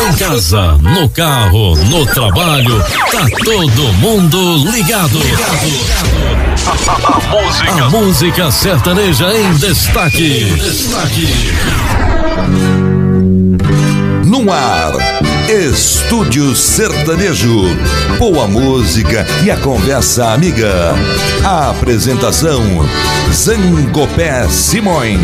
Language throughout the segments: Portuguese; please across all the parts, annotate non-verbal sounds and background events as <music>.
Em casa, no carro, no trabalho, tá todo mundo ligado. A, música. A música sertaneja em destaque. Destaque. No ar, Estúdio Sertanejo. Boa música e a conversa amiga. A apresentação: Zangopé Simões.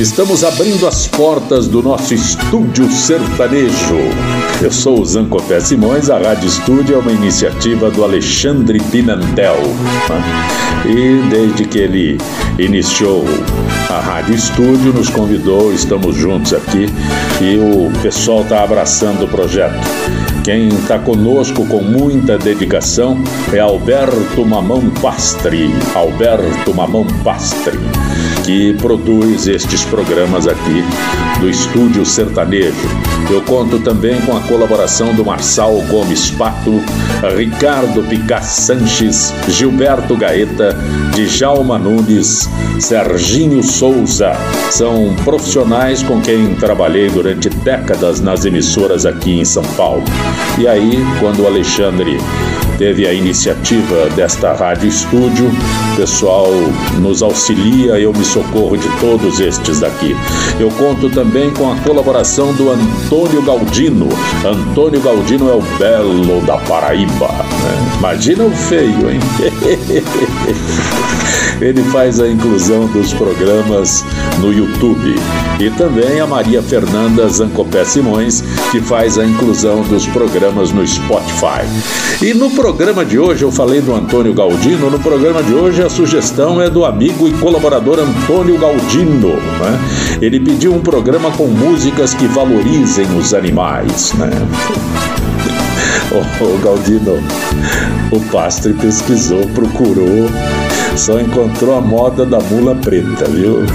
Estamos abrindo as portas do nosso estúdio sertanejo. Eu sou o Zancopé Simões, a Rádio Estúdio é uma iniciativa do Alexandre Pinantel. Né? E desde que ele iniciou a Rádio Estúdio, nos convidou, estamos juntos aqui e o pessoal está abraçando o projeto. Quem está conosco com muita dedicação é Alberto Mamão Pastre. Alberto Mamão Pastre que produz estes programas aqui do Estúdio Sertanejo. Eu conto também com a colaboração do Marçal Gomes Pato, Ricardo Picá Sanches, Gilberto Gaeta, Djalma Nunes, Serginho Souza. São profissionais com quem trabalhei durante décadas nas emissoras aqui em São Paulo. E aí, quando o Alexandre teve a iniciativa desta rádio estúdio. O pessoal nos auxilia, eu me socorro de todos estes daqui. Eu conto também com a colaboração do Antônio Galdino. Antônio Galdino é o belo da Paraíba. Né? Imagina o feio, hein? <laughs> Ele faz a inclusão dos programas no YouTube. E também a Maria Fernanda Zancopé Simões, que faz a inclusão dos programas no Spotify. E no programa de hoje, eu falei do Antônio Galdino, no programa de hoje a sugestão é do amigo e colaborador Antônio Galdino. Né? Ele pediu um programa com músicas que valorizem os animais. Né? <laughs> Ô, Galdino, o pastre pesquisou, procurou só encontrou a moda da mula preta, viu? <laughs>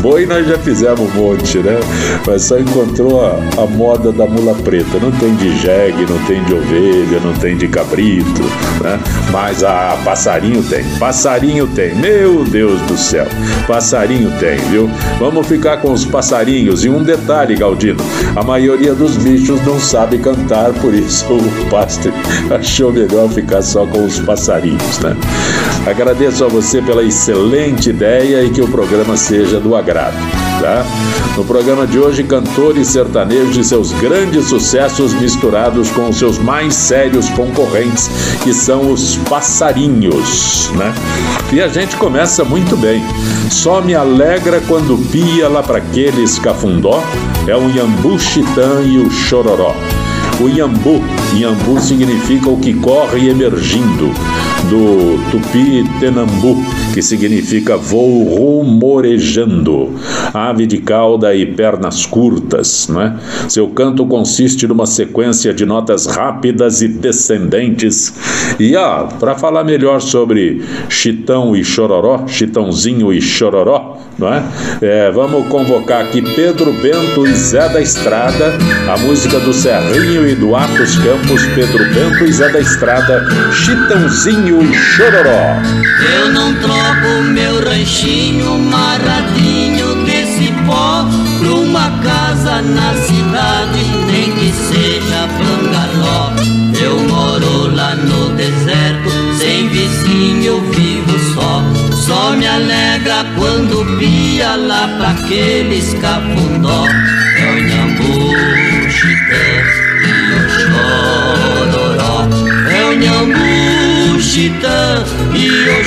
Boi nós já fizemos um monte, né? Mas só encontrou a, a moda da mula preta. Não tem de jegue, não tem de ovelha, não tem de cabrito, né? Mas a passarinho tem. Passarinho tem. Meu Deus do céu. Passarinho tem, viu? Vamos ficar com os passarinhos. E um detalhe, Galdino: a maioria dos bichos não sabe cantar, por isso <laughs> o pastor achou melhor ficar só com os passarinhos, né? Agradeço a você pela excelente ideia e que o programa seja do agrado. Tá? No programa de hoje, cantores sertanejos e seus grandes sucessos misturados com os seus mais sérios concorrentes, que são os passarinhos, né? E a gente começa muito bem. Só me alegra quando pia lá para aquele escafundó, é o Iambu Chitã e o Chororó. O Iambu, Iambu significa o que corre emergindo, do tupi tenambu, que significa voo rumorejando, ave de cauda e pernas curtas. Né? Seu canto consiste numa sequência de notas rápidas e descendentes. E ah, para falar melhor sobre Chitão e Chororó, Chitãozinho e Chororó, não é? é? vamos convocar aqui Pedro Bento e Zé da Estrada, a música do Serrinho e do Atos Campos, Pedro Bento e Zé da Estrada, Chitãozinho e Chororó. Eu não troco meu ranchinho maradinho desse pó pra uma casa na cidade, nem que seja bangaló. Eu moro lá no deserto, sem vizinho, vivo só. Só me alegra quando pia lá pra aquele escafundó. É o Nhambu, Chitã o Chororó. É o Nhambu, Chitã e o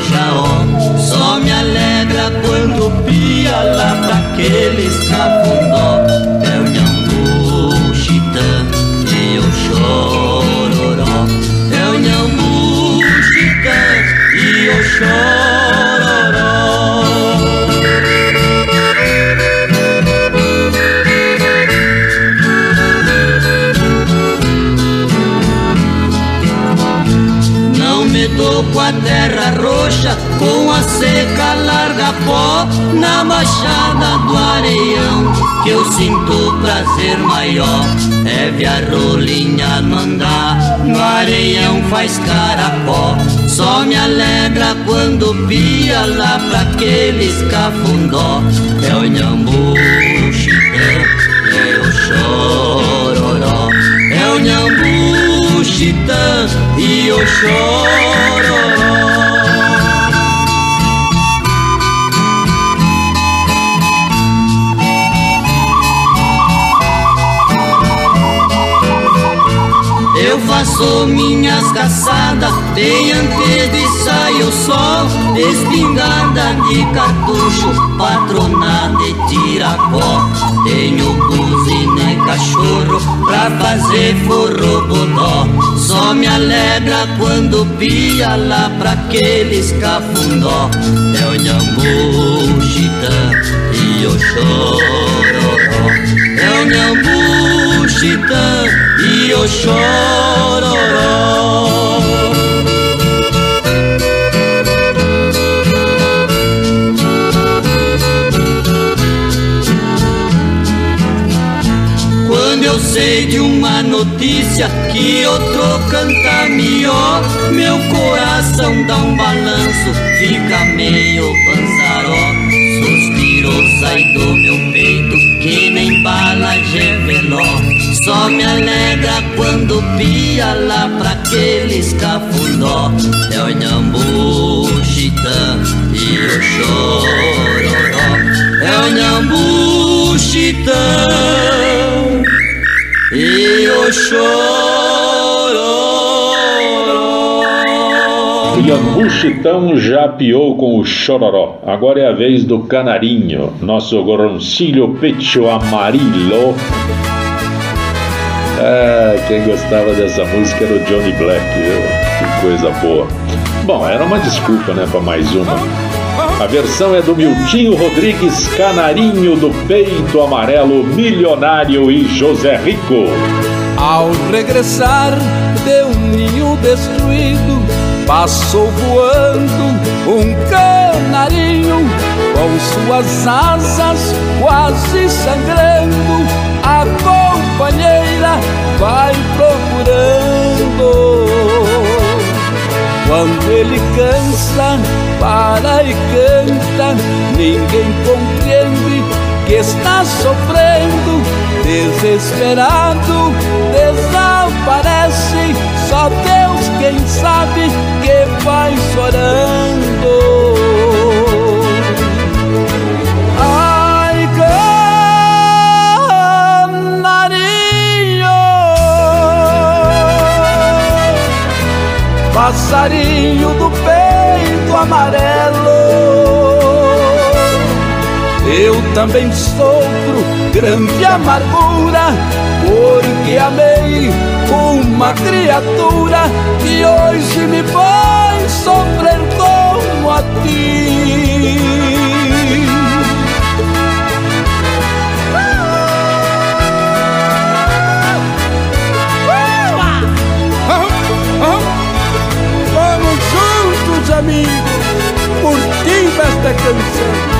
Jaó Só me alegra quando pia lá daqueles cafundó É o Nhambu, Chitã é e o Chororó. É o Nhambu, Chitã e o Chororó. Com a seca larga pó, na machada do areião, que eu sinto prazer maior. É ver a rolinha no andar, no areião faz carapó. Só me alegra quando pia lá pra aqueles cafundó. É o nhambu, chitã, é o chororó. É o nhambu, chitã e o chororó. Faço minhas caçadas bem antes de sair o sol Espingarda de cartucho, patronada de tiracó. Tenho buzina e cachorro pra fazer forro bodó Só me alegra quando pia lá pra aqueles cafundó. É o nhambu, chitã e o chororó. É o nhambu, chitã e o chororó Quando eu sei de uma notícia que outro canta melhor, meu coração dá um balanço, fica meio panzaró. Suspiro sai do meu peito que nem bala de veló. Só me alegra quando pia lá pra aqueles cafundó. É o nhambu, chitã e o chororó. É o nhambu, chitã e o chororó. Iambu Chitão já piou com o chororó. Agora é a vez do canarinho, nosso gorroncilho pecho amarilo. Ah, quem gostava dessa música era o Johnny Black? Que coisa boa. Bom, era uma desculpa, né, para mais uma. A versão é do Miltinho Rodrigues, Canarinho do Peito Amarelo, Milionário e José Rico. Ao regressar de um ninho destruído, passou voando um canarinho com suas asas quase sangrando. A vai procurando. Quando ele cansa, para e canta, ninguém compreende que está sofrendo, desesperado, desaparece. Só Deus quem sabe que vai chorando. Passarinho do peito amarelo. Eu também sofro grande amargura, porque amei uma criatura que hoje me faz sofrer como a ti. Amigos, curtindo esta canção.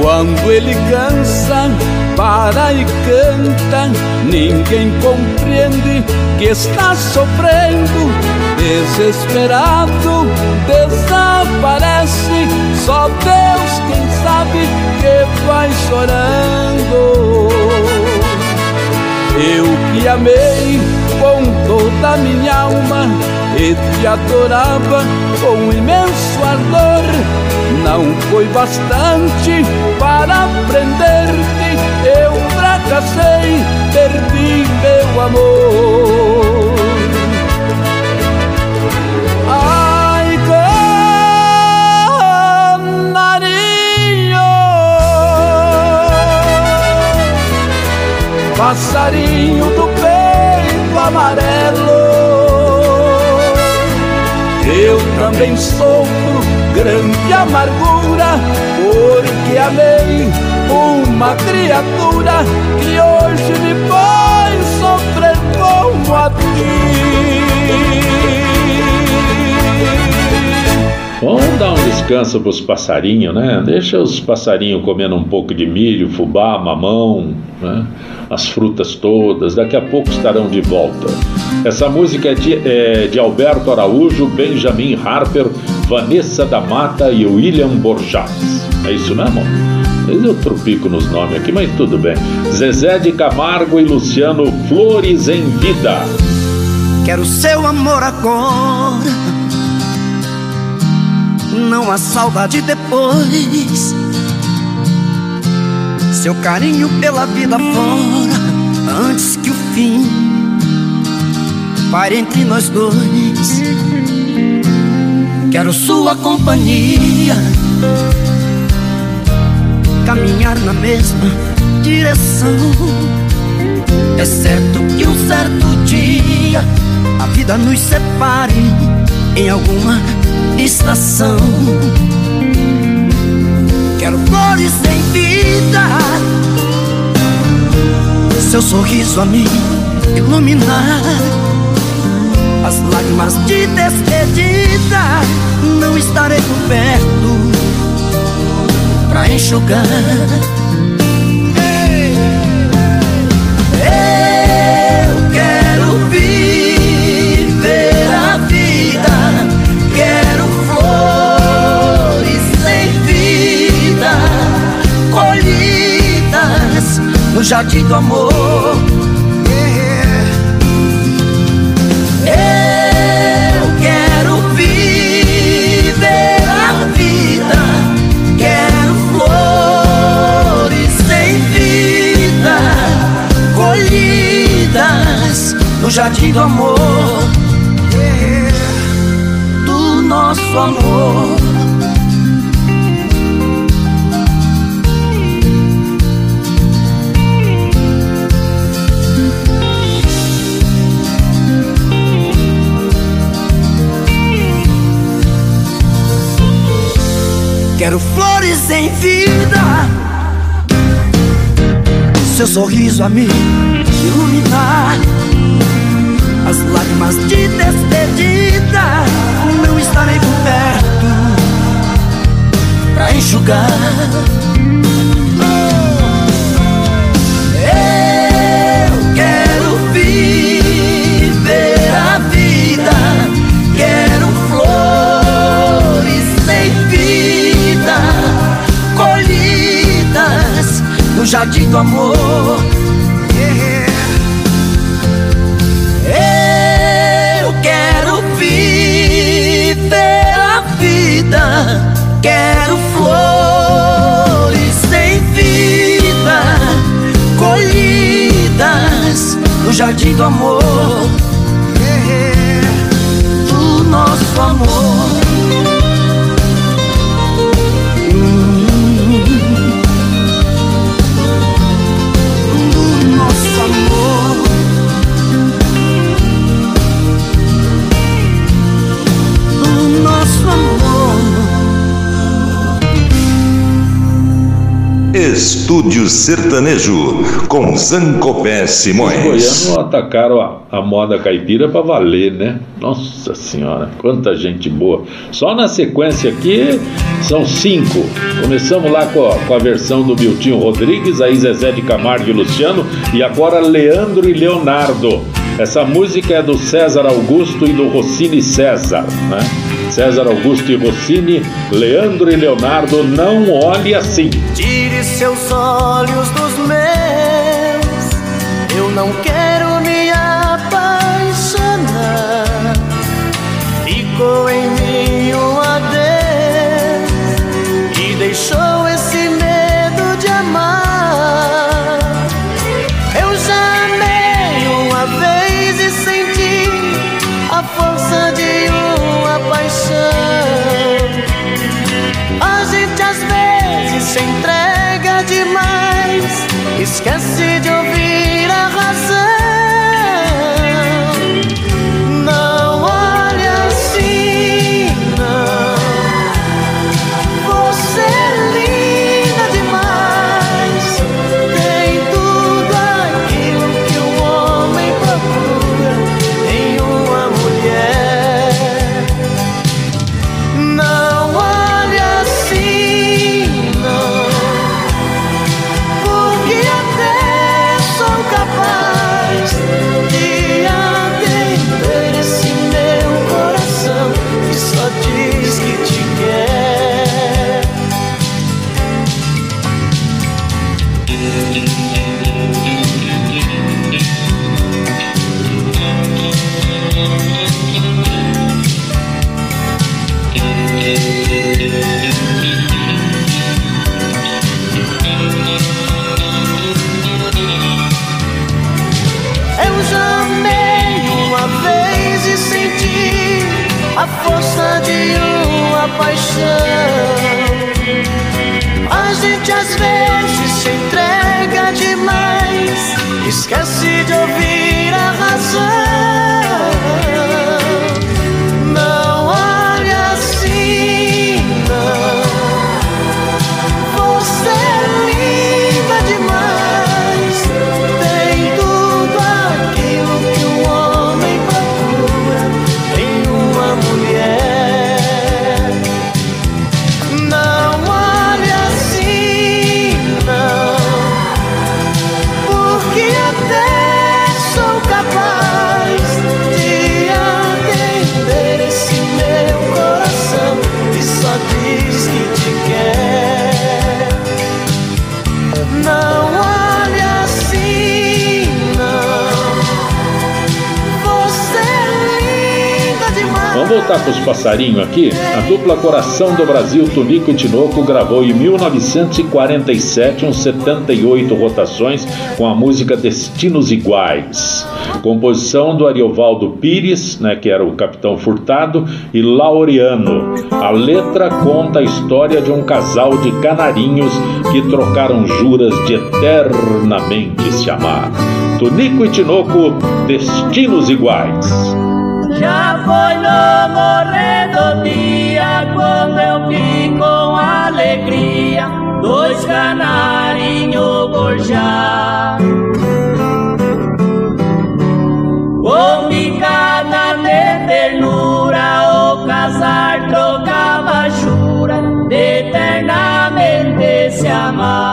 Quando ele cansa, para e canta, ninguém compreende que está sofrendo, desesperado, desaparece. Só Deus quem sabe que vai chorando. Eu que amei com toda a minha alma e te adorava com imenso ardor. Não foi bastante para prender-te, eu fracassei, perdi meu amor. Ai, canarinho, passarinho do peito amarelo. Eu também sofro grande amargura, porque amei uma criatura que hoje me faz sofrer como a ti. Vamos dar um descanso para os passarinhos, né? Deixa os passarinhos comendo um pouco de milho, fubá, mamão, né? as frutas todas. Daqui a pouco estarão de volta. Essa música é de, é de Alberto Araújo, Benjamin Harper, Vanessa da Mata e William Borjas. É isso mesmo? Mas eu tropico nos nomes aqui, mas tudo bem. Zezé de Camargo e Luciano Flores em Vida. Quero seu amor agora não há saudade depois. Seu carinho pela vida fora, antes que o fim pare entre nós dois. Quero sua companhia, caminhar na mesma direção. É certo que um certo dia a vida nos separe em alguma estação. Quero flores em vida, seu sorriso a mim iluminar. As lágrimas de despedida, não estarei por perto pra enxugar. no jardim do amor. Jardim do amor, do nosso amor. Quero flores em vida. Seu sorriso a me iluminar As lágrimas de despedida. Não estarei por perto Pra enxugar. No jardim do amor. Eu jardim do amor. Do nosso amor. Estúdio Sertanejo, com Zancopé Simões. Os goianos atacaram a, a moda caipira para valer, né? Nossa Senhora, quanta gente boa. Só na sequência aqui são cinco. Começamos lá com a, com a versão do Miltinho Rodrigues, aí Zezé de Camargo e Luciano, e agora Leandro e Leonardo. Essa música é do César Augusto e do Rossini César, né? César Augusto e Rossini, Leandro e Leonardo, não olhe assim. Seus olhos dos meus, eu não quero voltar para os passarinhos aqui, a dupla Coração do Brasil, Tunico e Tinoco, gravou em 1947 uns 78 rotações com a música Destinos Iguais. Composição do Ariovaldo Pires, né, que era o Capitão Furtado, e Laureano. A letra conta a história de um casal de canarinhos que trocaram juras de eternamente se amar. Tunico e Tinoco, Destinos Iguais. Foi no morrer do dia quando eu vi com alegria dois canarinhos gorjar. Com picada de ternura, o casar trocava jura eternamente se amar.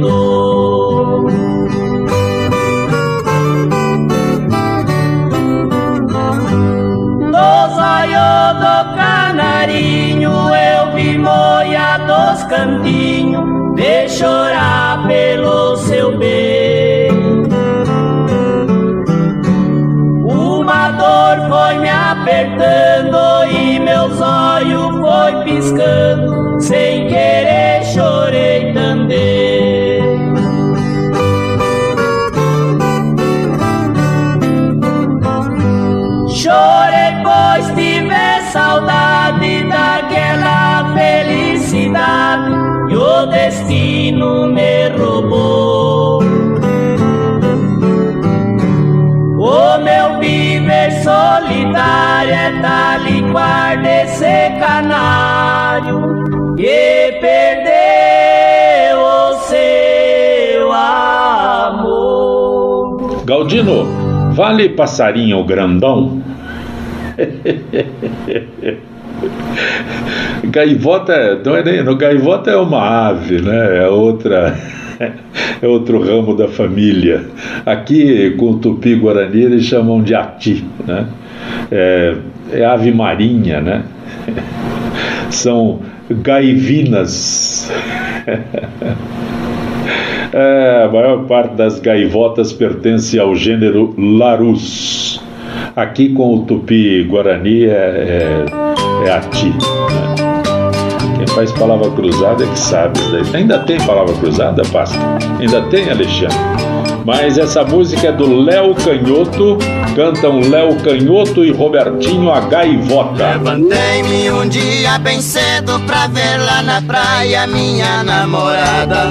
Dor. Dos do canarinho eu vi moia dos cantinhos de chorar pelo seu bem. Uma dor foi me apertando e meus olhos foi piscando, sem querer chorei também. O destino me roubou. O meu viver solitário é tal igual desse canário que perdeu o seu amor. Galdino, vale passarinho grandão? <laughs> gaivota não é nem, no gaivota é uma ave, né? É outra <laughs> é outro ramo da família. Aqui com o tupi guarani eles chamam de ati, né? É, é ave marinha, né? <laughs> São gaivinas. <laughs> É, a maior parte das gaivotas pertence ao gênero Larus. Aqui com o tupi guarani é, é, é ati. Né? Quem faz palavra cruzada é que sabe. Ainda tem palavra cruzada, Pasta? Ainda tem, Alexandre? Mas essa música é do Léo Canhoto, cantam Léo Canhoto e Robertinho a Gaivota. Levantei-me um dia bem cedo pra ver lá na praia minha namorada.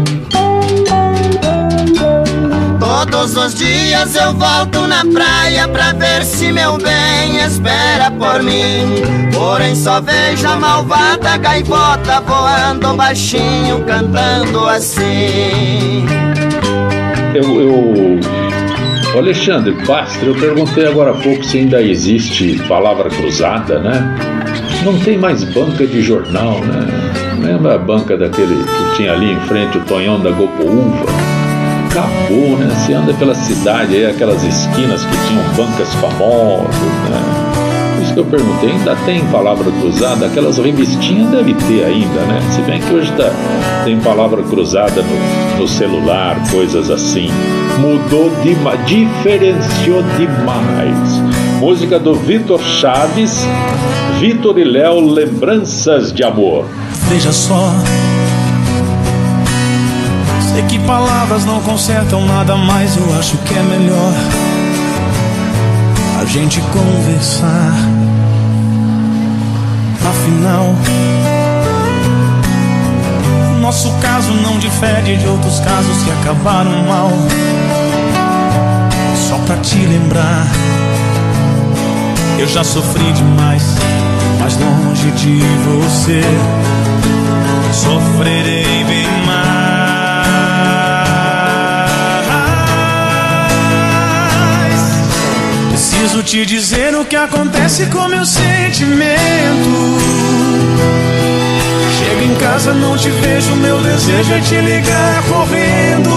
Todos os dias eu volto na praia pra ver se meu bem espera por mim. Porém só vejo a malvada gaivota voando baixinho, cantando assim. Eu, eu... Alexandre Pastre, eu perguntei agora há pouco se ainda existe palavra cruzada, né? Não tem mais banca de jornal, né? Lembra a banca daquele que tinha ali em frente o Tonhão da Gopoúva? Acabou, né? Você anda pela cidade aí, aquelas esquinas que tinham bancas famosas, né? Por isso que eu perguntei, ainda tem palavra cruzada? Aquelas revistinhas deve ter ainda, né? Se bem que hoje tá, tem palavra cruzada no, no celular, coisas assim. Mudou demais, diferenciou demais. Música do Vitor Chaves, Vitor e Léo, Lembranças de Amor. Veja só Sei que palavras não consertam nada, mas eu acho que é melhor a gente conversar. Afinal, nosso caso não difere de outros casos que acabaram mal. Só pra te lembrar, eu já sofri demais, mas longe de você, sofrerei bem preciso te dizer o que acontece com meu sentimento. Chego em casa, não te vejo, meu desejo é te ligar correndo.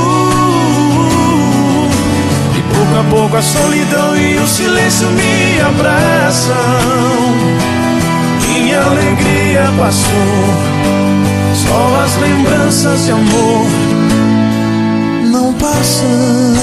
E pouco a pouco a solidão e o silêncio me abraçam. Minha alegria passou, só as lembranças de amor não passam.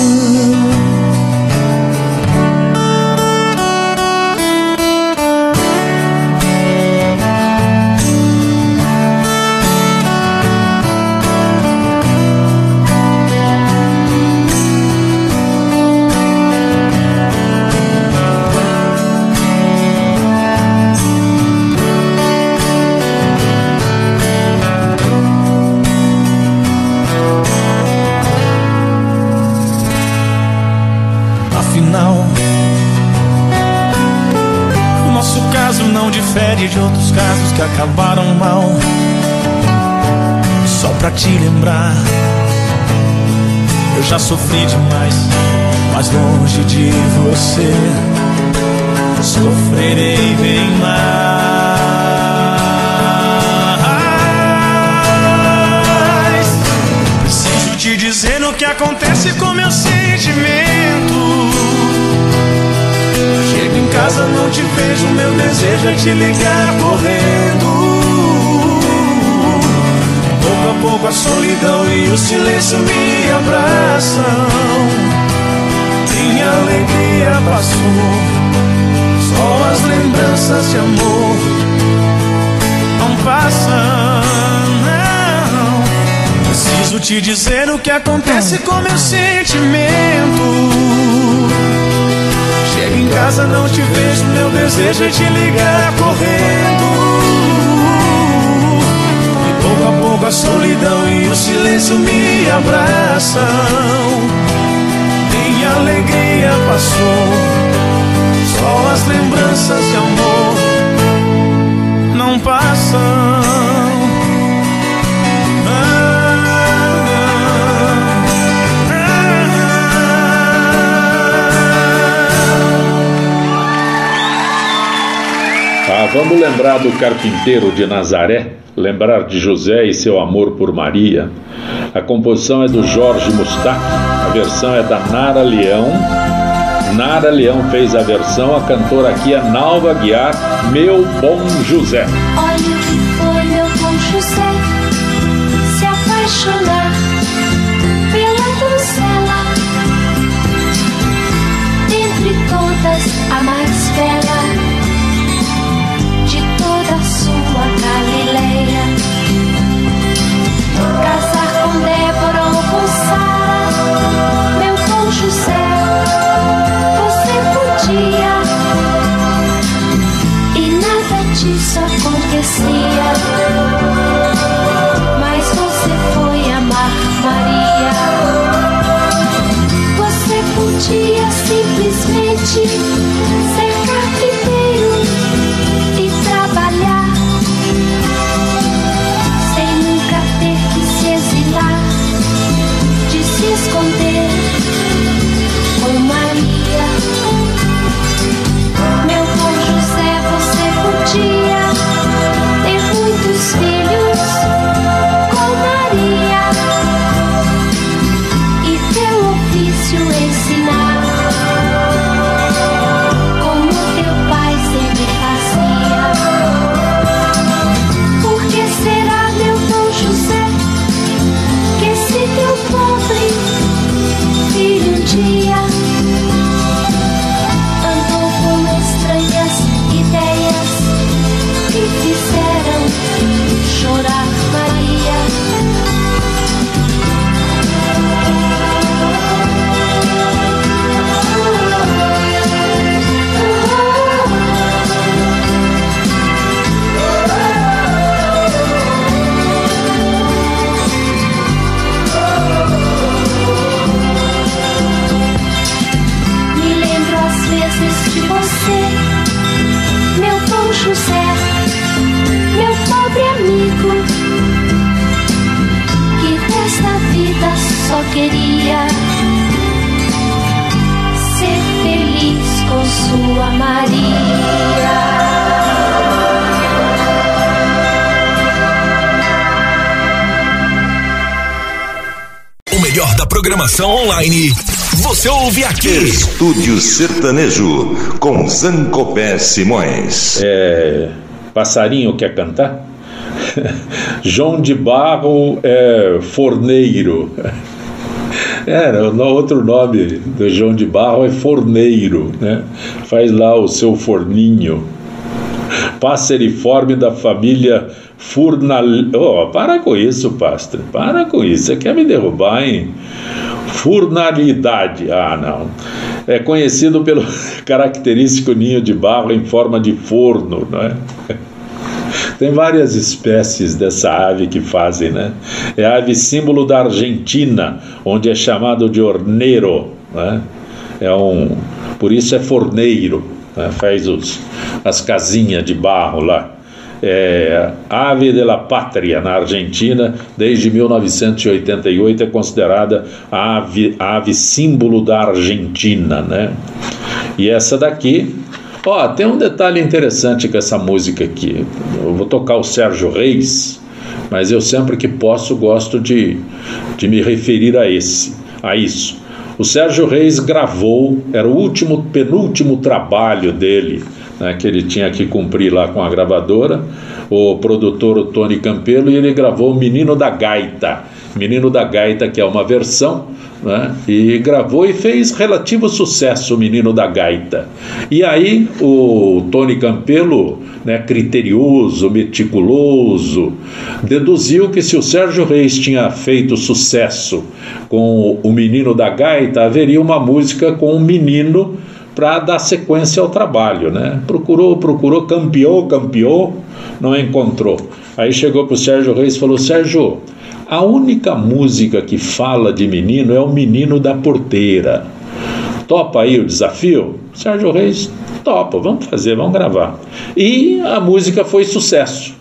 Te lembrar, eu já sofri demais, mas longe de você, sofrerei bem mais. Preciso te dizer no que acontece com meu sentimento casa não te vejo, meu desejo é te ligar correndo. A pouco a solidão e o silêncio me abraçam. Minha alegria passou, só as lembranças de amor não passam. Não. Preciso te dizer o que acontece com meu sentimento em casa, não te vejo, meu desejo é te ligar correndo. Pouco a pouco a solidão e o silêncio me abraçam. Minha alegria passou, só as lembranças de amor não passam. Vamos lembrar do carpinteiro de Nazaré, lembrar de José e seu amor por Maria. A composição é do Jorge Mustafa, a versão é da Nara Leão. Nara Leão fez a versão, a cantora aqui é Nalva Guiar, Meu Bom José. Olha disso acontecia. Mas você foi amar Maria. Você podia simplesmente José, meu pobre amigo, que desta vida só queria ser feliz com sua Maria. O melhor da programação online. Você ouve aqui. Estúdio Sertanejo, com Zancopé Simões. É, passarinho quer cantar? <laughs> João de Barro é forneiro. <laughs> Era, o outro nome do João de Barro é forneiro, né? Faz lá o seu forninho. Passeriforme da família Furnal... Oh, para com isso, pastor. Para com isso. Você quer me derrubar, hein? Furnalidade. Ah, não. É conhecido pelo <laughs> característico ninho de barro em forma de forno, não é? <laughs> Tem várias espécies dessa ave que fazem, né? É a ave símbolo da Argentina, onde é chamado de orneiro, né? É um, por isso é forneiro, né? faz os, as casinhas de barro lá. É, ave de la Pátria, na Argentina, desde 1988 é considerada a ave, ave símbolo da Argentina, né? E essa daqui Ó, tem um detalhe interessante com essa música aqui. Eu vou tocar o Sérgio Reis, mas eu sempre que posso gosto de, de me referir a esse, a isso. O Sérgio Reis gravou, era o último, penúltimo trabalho dele, né, que ele tinha que cumprir lá com a gravadora, o produtor o Tony Campelo, e ele gravou o Menino da Gaita. Menino da Gaita, que é uma versão, né? e gravou e fez relativo sucesso o Menino da Gaita. E aí o Tony Campelo, né, criterioso, meticuloso, deduziu que se o Sérgio Reis tinha feito sucesso com o Menino da Gaita, haveria uma música com um menino para dar sequência ao trabalho, né? Procurou, procurou, campeou, campeou, não encontrou. Aí chegou para o Sérgio Reis e falou: Sérgio, a única música que fala de menino é o menino da porteira. Topa aí o desafio? Sérgio Reis, topa, vamos fazer, vamos gravar. E a música foi sucesso.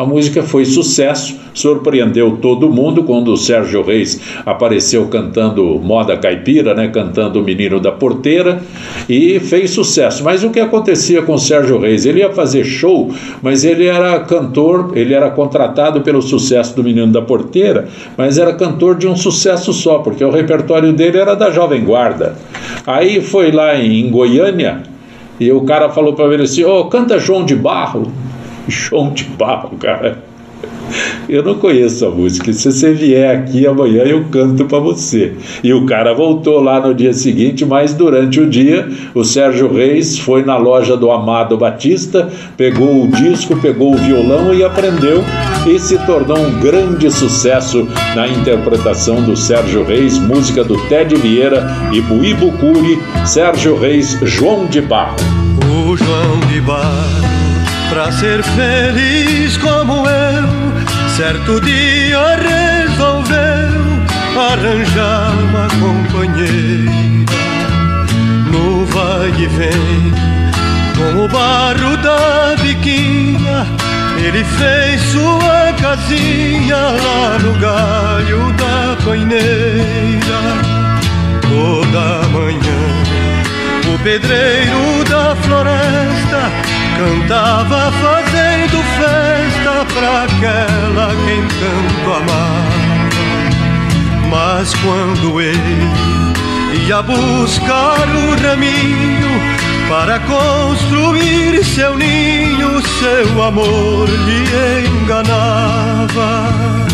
A música foi sucesso, surpreendeu todo mundo quando o Sérgio Reis apareceu cantando moda caipira, né, cantando o Menino da Porteira e fez sucesso. Mas o que acontecia com o Sérgio Reis? Ele ia fazer show, mas ele era cantor, ele era contratado pelo sucesso do Menino da Porteira, mas era cantor de um sucesso só, porque o repertório dele era da Jovem Guarda. Aí foi lá em Goiânia e o cara falou para ele assim: Ô, oh, canta João de Barro. <laughs> João de Barro, cara. Eu não conheço a música. Se você vier aqui amanhã, eu canto para você. E o cara voltou lá no dia seguinte, mas durante o dia, o Sérgio Reis foi na loja do Amado Batista, pegou o disco, pegou o violão e aprendeu. E se tornou um grande sucesso na interpretação do Sérgio Reis, música do Ted Vieira e Buibucuri, Sérgio Reis, João de Barro. O João de Barro, pra ser feliz como eu Certo dia resolveu arranjar uma companheira. No vai e vem com o barro da biquinha Ele fez sua casinha lá no galho da paineira. Toda manhã o pedreiro da floresta cantava fazendo festa pra aquela quem tanto amava. Mas quando ele ia buscar o raminho para construir seu ninho, seu amor lhe enganava.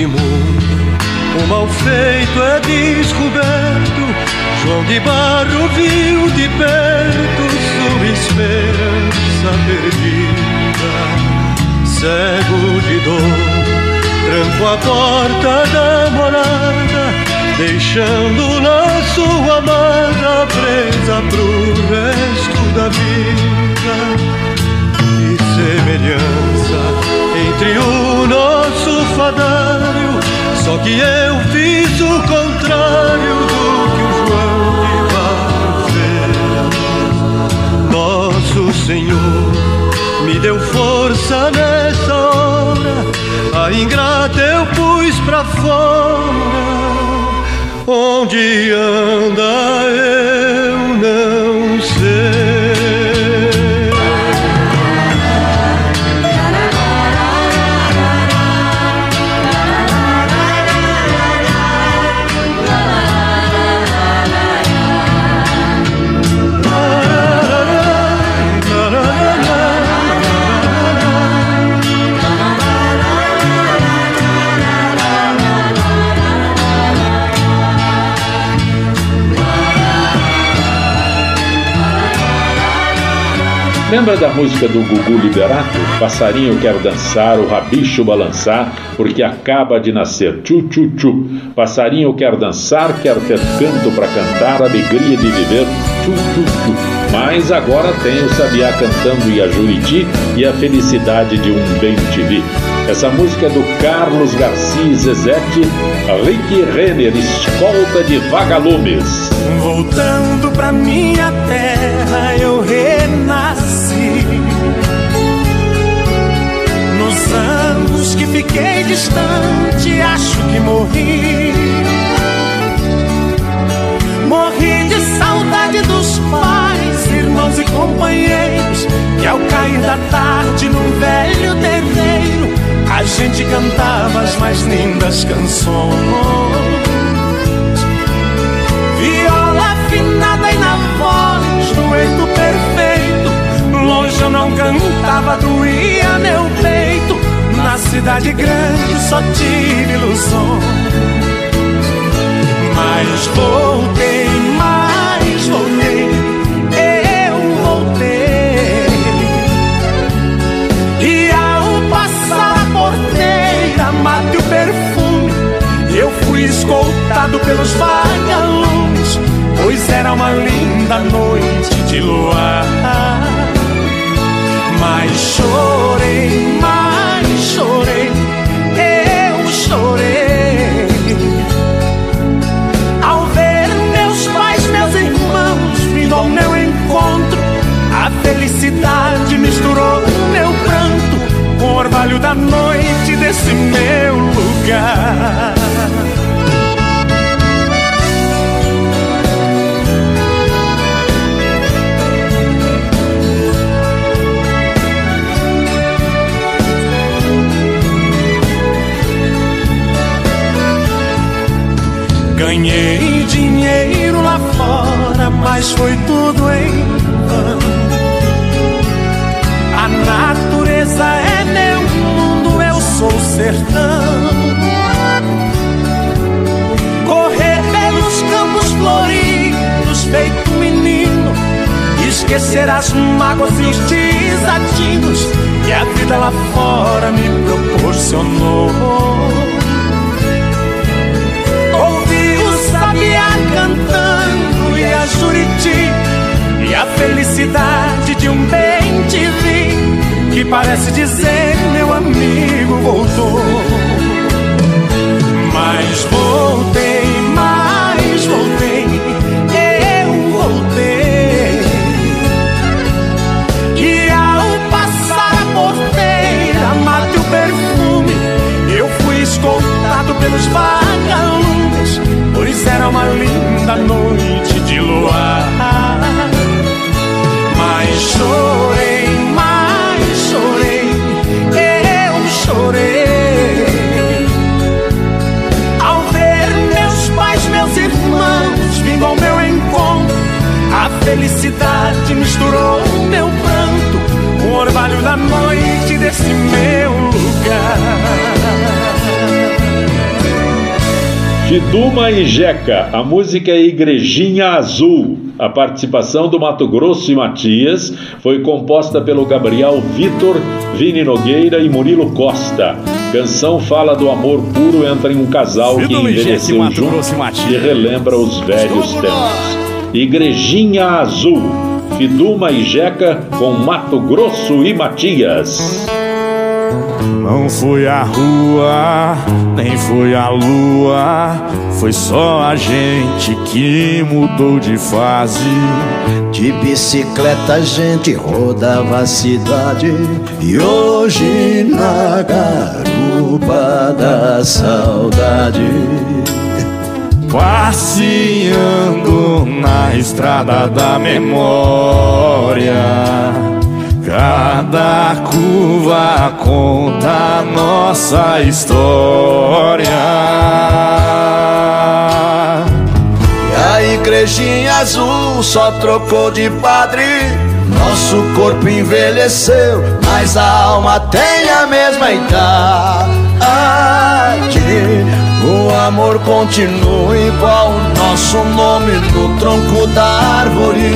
Mundo o mal feito é descoberto. João de Barro viu de perto sua esperança perdida. Cego de dor, tranco a porta da morada, deixando na sua amada presa pro resto da vida. Semelhança entre o nosso fadário. Só que eu fiz o contrário do que o João de Barro fez. Nosso Senhor me deu força nessa hora, a ingrata eu pus pra fora. Onde anda eu não sei. Lembra da música do Gugu Liberato? Passarinho quer dançar, o rabicho balançar, porque acaba de nascer. Tchu, tchu, tchu. Passarinho quer dançar, quer ter canto para cantar, alegria de viver. Tchu, tchu, tchu. Mas agora tem o Sabiá cantando e a Juriti e a felicidade de um bem te vi. Essa música é do Carlos Garcia Zezete, Rick Renner, escolta de vagalumes. Voltando pra minha terra, eu renasci. Anos que fiquei distante, acho que morri. Morri de saudade dos pais, irmãos e companheiros, que ao cair da tarde num velho terreiro a gente cantava as mais lindas canções. Viola afinada e na voz, dueto perfeito. Longe eu não cantava, doía meu cidade grande só tive ilusões. Mas voltei, mais voltei escoltado pelos vagalumes, pois era uma linda noite de luar. Mas chorei, mas desse meu lugar. Ganhei dinheiro lá fora, mas foi tudo em vão. A natureza é sou o sertão. Correr pelos campos floridos, feito menino. Esquecer as mágoas e os desatinos que a vida lá fora me proporcionou. sabiá cantando e a Juriti e a felicidade de um bem vi que parece dizer meu amigo voltou. Mas voltei, mas voltei, eu voltei. E ao passar a porteira, mate o perfume, eu fui escoltado pelos vagalumes pois era uma linda noite de luar. Felicidade misturou meu pranto com o orvalho da noite desse meu lugar. Tiduma e Jeca, a música é Igrejinha Azul. A participação do Mato Grosso e Matias foi composta pelo Gabriel Vitor, Vini Nogueira e Murilo Costa. Canção fala do amor puro entre um casal que envelheceu junto e e relembra os velhos tempos. Igrejinha Azul, Fiduma e Jeca com Mato Grosso e Matias. Não foi a rua, nem foi a lua, foi só a gente que mudou de fase. De bicicleta a gente rodava a cidade e hoje na garupa da saudade. Passeando na estrada da memória. Cada curva conta nossa história. E a igrejinha azul só trocou de padre. Nosso corpo envelheceu, mas a alma tem a mesma idade. O amor continua igual o nosso nome no tronco da árvore.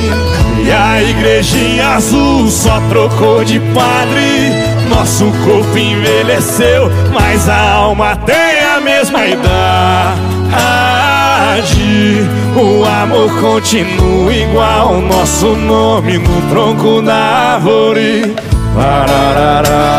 E a igrejinha azul só trocou de padre. Nosso corpo envelheceu, mas a alma tem a mesma idade. O amor continua igual nosso nome no tronco da árvore. Pararará.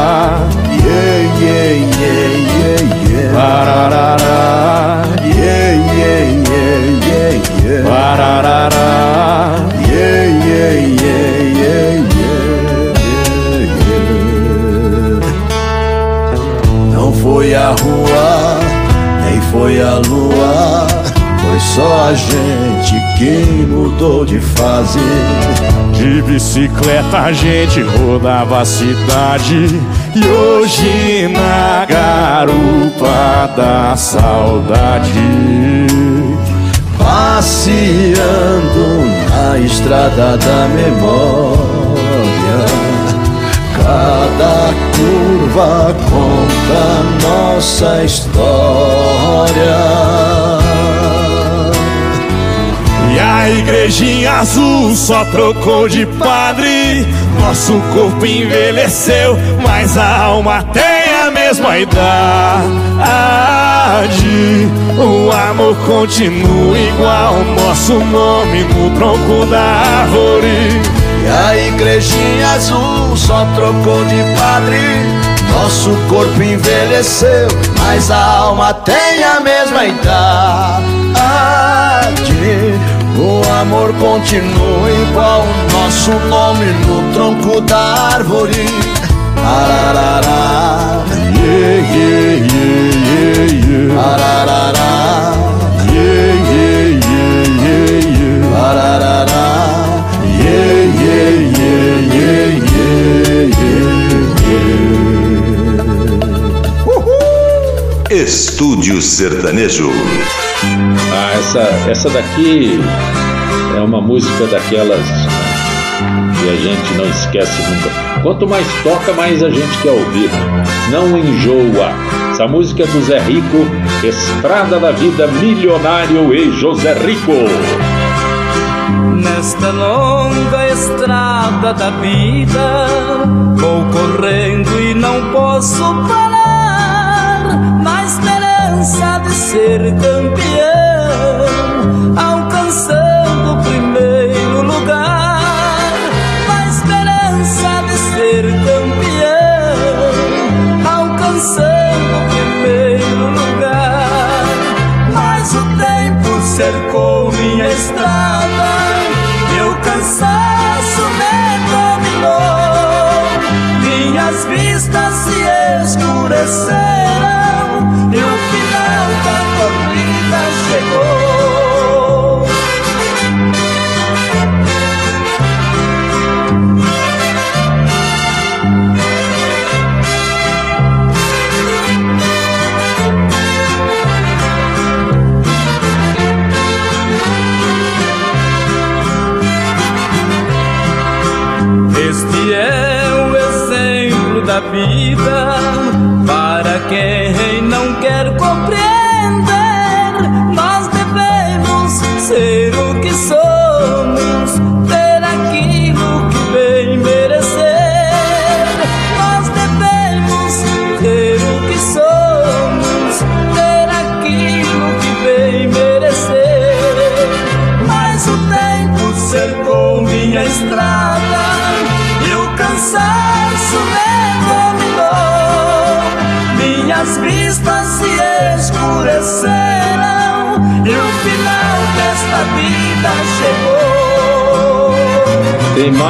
Foi a lua, foi só a gente que mudou de fase. De bicicleta a gente rodava a cidade E hoje na garupa da saudade Passeando na estrada da memória Cada curva conta nossa história. E a igrejinha azul só trocou de padre. Nosso corpo envelheceu, mas a alma tem a mesma idade. O amor continua igual Nosso nome no tronco da árvore E a igrejinha azul só trocou de padre nosso corpo envelheceu, mas a alma tem a mesma idade. o amor continua igual nosso nome no tronco da árvore. Ararará, yeah, yeah, yeah, yeah, yeah. Ararará, yeah, yeah, yeah, yeah, yeah. Ararará, Estúdio Sertanejo. Ah, essa, essa daqui é uma música daquelas que a gente não esquece nunca. Quanto mais toca, mais a gente quer ouvir. Não enjoa. Essa música é do Zé Rico, Estrada da Vida Milionário e José Rico. Nesta longa estrada da vida, vou correndo e não posso parar. Na esperança de ser campeão, alcançando o primeiro lugar. Na esperança de ser campeão, alcançando o primeiro lugar. Mas o tempo cercou minha estrada o cansaço me dominou. Minhas vistas se escureceram vida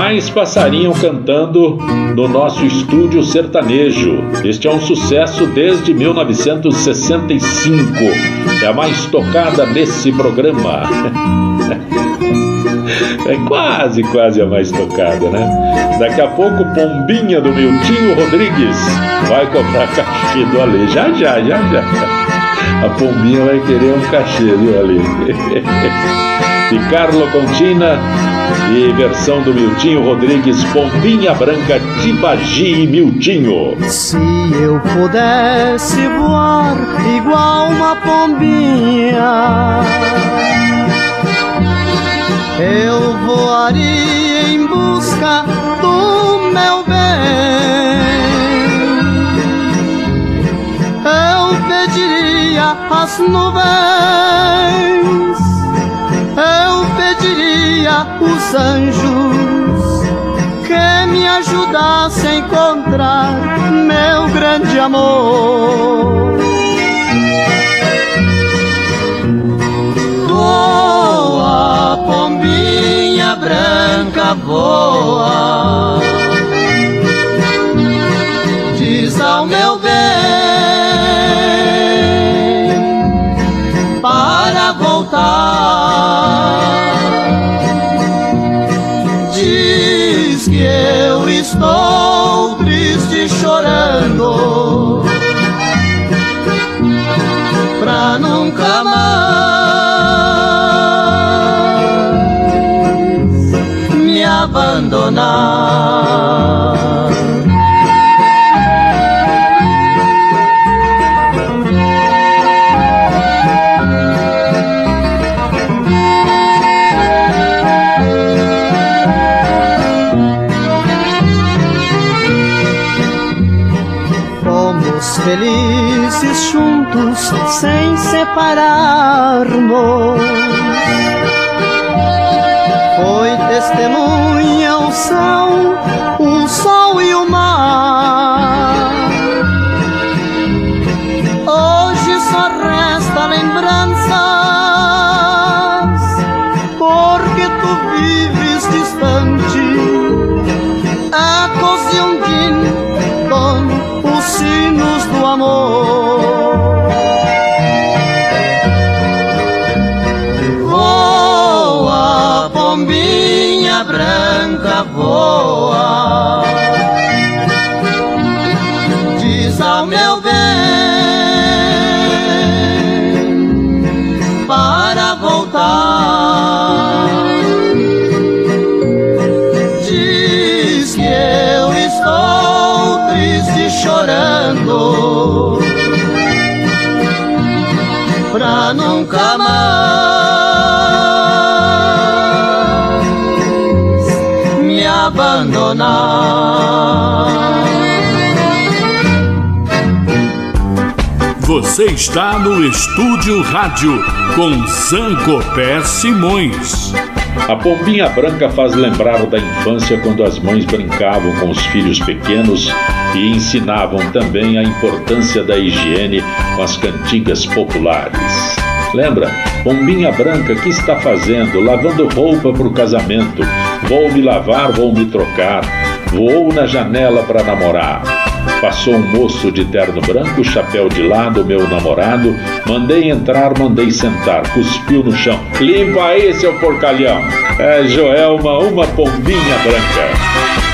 mais passarinho cantando no nosso estúdio sertanejo. Este é um sucesso desde 1965. É a mais tocada nesse programa. <laughs> É quase, quase a mais tocada, né? Daqui a pouco, Pombinha do Miltinho Rodrigues vai cobrar cachê do Ale. Já, já, já, já. A Pombinha vai querer um cachê, viu, Ale? <laughs> E Carlo Contina e versão do Miltinho Rodrigues, Pombinha Branca, Tibagi e Miltinho. Se eu pudesse voar igual uma pombinha, eu voaria em busca do meu bem. Eu pediria às nuvens, eu os anjos que me ajudassem a encontrar meu grande amor. Voa, pombinha branca, voa. Pra nunca mais me abandonar. Sem Você está no Estúdio Rádio com Sancopé Simões. A pombinha branca faz lembrar da infância quando as mães brincavam com os filhos pequenos e ensinavam também a importância da higiene com as cantigas populares. Lembra? Pombinha branca, que está fazendo? Lavando roupa para o casamento. Vou me lavar, vou me trocar. Voou na janela para namorar. Passou um moço de terno branco, chapéu de lado, meu namorado. Mandei entrar, mandei sentar, cuspiu no chão. Limpa aí, seu porcalhão. É Joelma, uma pombinha branca.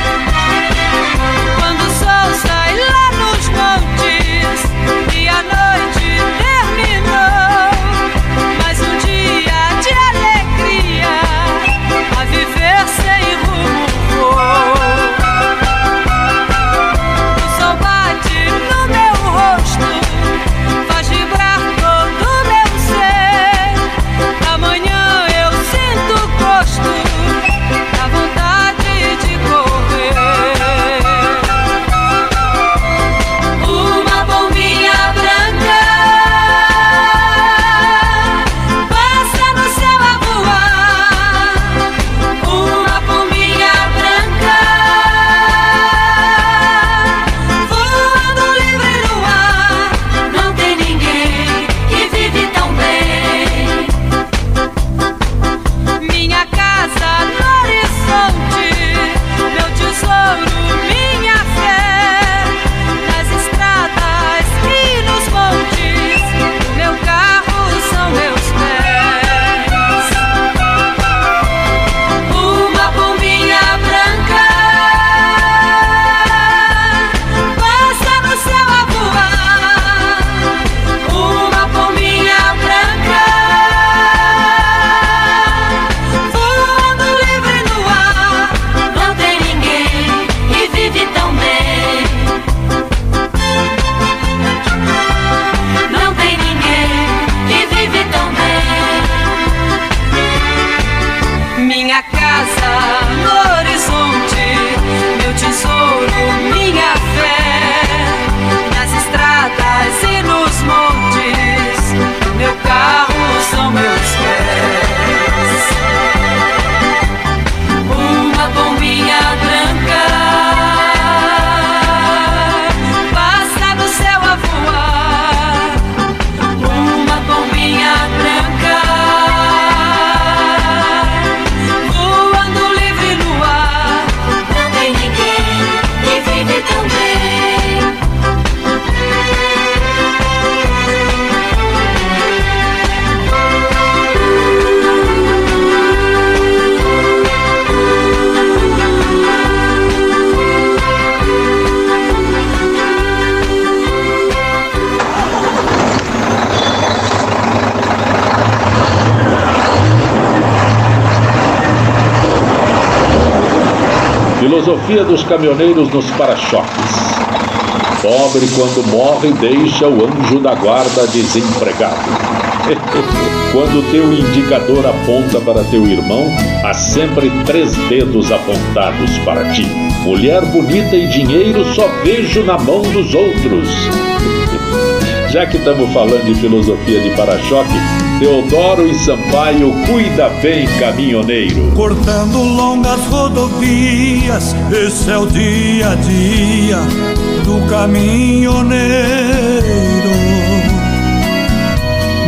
Filosofia dos caminhoneiros nos para-choques. Pobre quando morre deixa o anjo da guarda desempregado. <laughs> quando teu indicador aponta para teu irmão, há sempre três dedos apontados para ti. Mulher bonita e dinheiro só vejo na mão dos outros. <laughs> Já que estamos falando de filosofia de para-choque, Teodoro e Sampaio cuida bem, caminhoneiro. Cortando longas rodovias, esse é o dia a dia do caminhoneiro.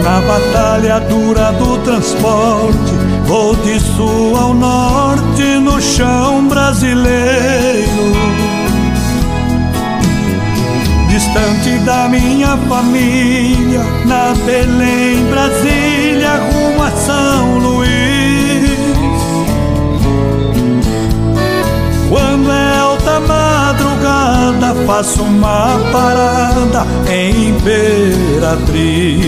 Na batalha dura do transporte, vou de sul ao norte no chão brasileiro. Distante da minha família, na Belém, Brasília, rumo a São Luís. Quando é alta madrugada, faço uma parada em Imperatriz.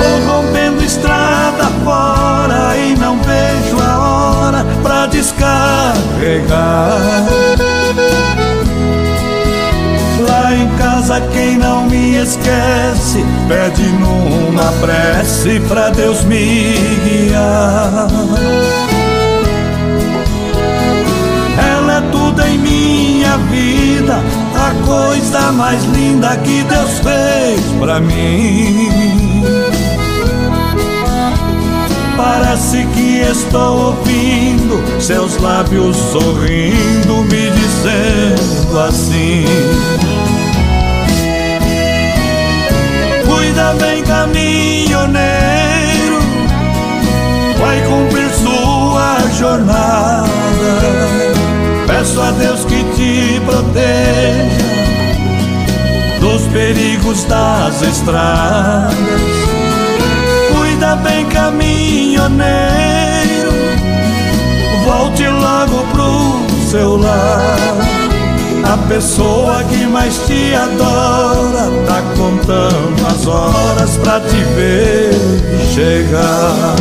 Vou rompendo estrada fora e não vejo a hora pra descarregar. Em casa quem não me esquece Pede numa prece pra Deus me guiar. Ela é tudo em minha vida A coisa mais linda que Deus fez pra mim. Parece que estou ouvindo seus lábios sorrindo, me dizendo assim: Cuida bem, caminhoneiro, vai cumprir sua jornada. Peço a Deus que te proteja dos perigos das estradas Cuida bem, caminhoneiro. Volte logo pro seu lar. A pessoa que mais te adora tá contando as horas pra te ver chegar.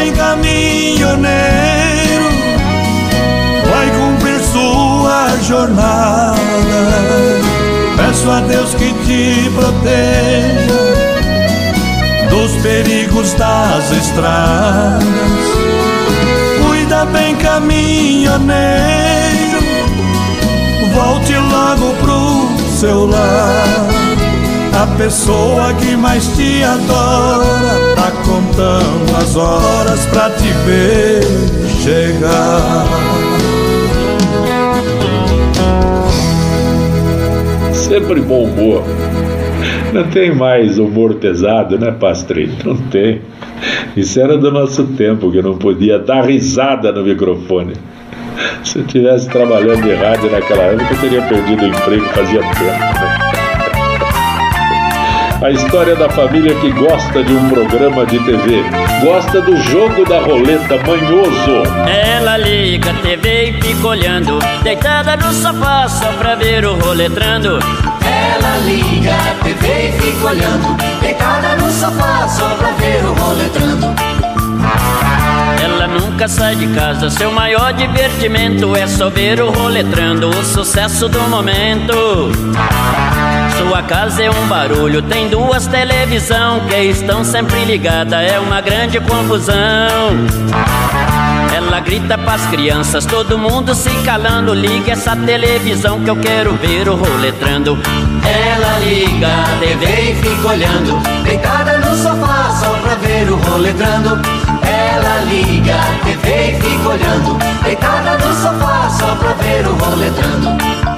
Bem, caminhoneiro, vai cumprir sua jornada. Peço a Deus que te proteja dos perigos das estradas. Cuida bem, caminhoneiro, volte logo pro seu lar. A pessoa que mais te adora tá contando as horas pra te ver chegar. Sempre bom humor. Não tem mais humor pesado, né, Pastrito? Não tem. Isso era do nosso tempo, que não podia dar risada no microfone. Se eu tivesse trabalhando de rádio naquela época, eu teria perdido o emprego fazia tempo. Né? A história da família que gosta de um programa de TV, gosta do jogo da roleta manhoso. Ela liga a TV e fica olhando, deitada no sofá só pra ver o roletrando. Ela liga a TV e fica olhando, deitada no sofá só pra ver o roletrando. Ela nunca sai de casa, seu maior divertimento é só ver o roletrando, o sucesso do momento. Sua casa é um barulho, tem duas televisão que estão sempre ligadas, é uma grande confusão. Ela grita pras crianças, todo mundo se calando, liga essa televisão que eu quero ver o roletrando. Ela liga a TV e fica olhando, deitada no sofá só pra ver o roletrando. Ela liga a TV e fica olhando, deitada no sofá só pra ver o roletrando.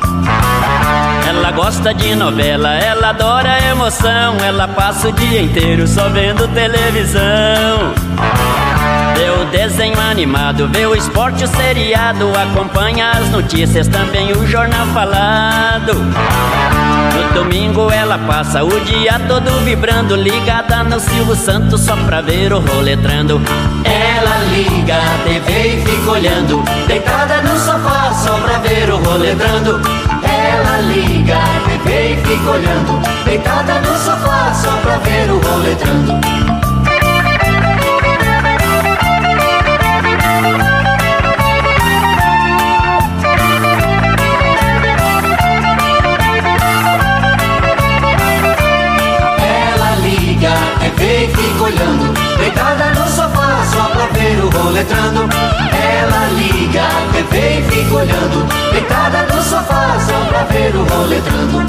Ela gosta de novela, ela adora emoção. Ela passa o dia inteiro só vendo televisão. Vê o desenho animado, vê o esporte, o seriado. Acompanha as notícias, também o jornal falado. No domingo ela passa o dia todo vibrando, ligada no Silvio Santos só pra ver o roletrando. Ela liga a TV e fica olhando, deitada no sofá só pra ver o roletrando. Liga a TV e fica olhando, deitada no sofá só pra ver o roletrando. Ela liga a TV e fica olhando, deitada no sofá só pra ver o roletrando. Ela liga a TV e fica olhando, deitada no sofá pra ver o roletrando.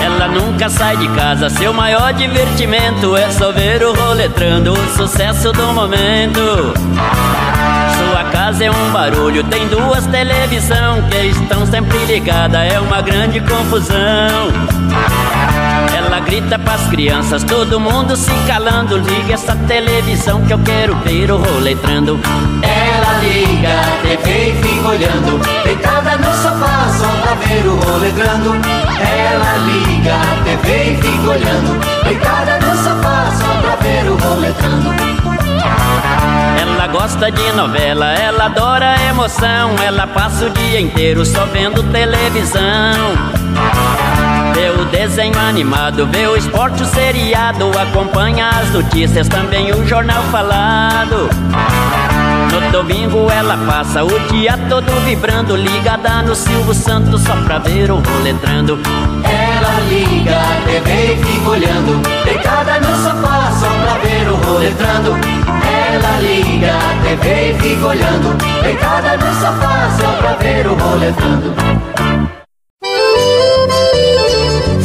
Ela nunca sai de casa, seu maior divertimento é só ver o roletrando, o sucesso do momento. Sua casa é um barulho, tem duas televisão que estão sempre ligadas, é uma grande confusão. Ela grita pras crianças, todo mundo se calando. Liga essa televisão que eu quero ver o roletrando. Ela liga a TV e fica olhando, deitada no sofá só pra ver o roletrando. Ela liga a TV e fica olhando, deitada no sofá só pra ver o roletrando. Ela gosta de novela, ela adora emoção. Ela passa o dia inteiro só vendo televisão. Vê o desenho animado, vê o esporte, o seriado. Acompanha as notícias, também o jornal falado. No domingo ela passa o dia todo vibrando, ligada no Silvio Santos só pra ver o roletrando. Ela liga a TV e fica olhando, deitada no sofá só pra ver o roletrando. Ela liga a TV e fica olhando, deitada no sofá só pra ver o roletrando.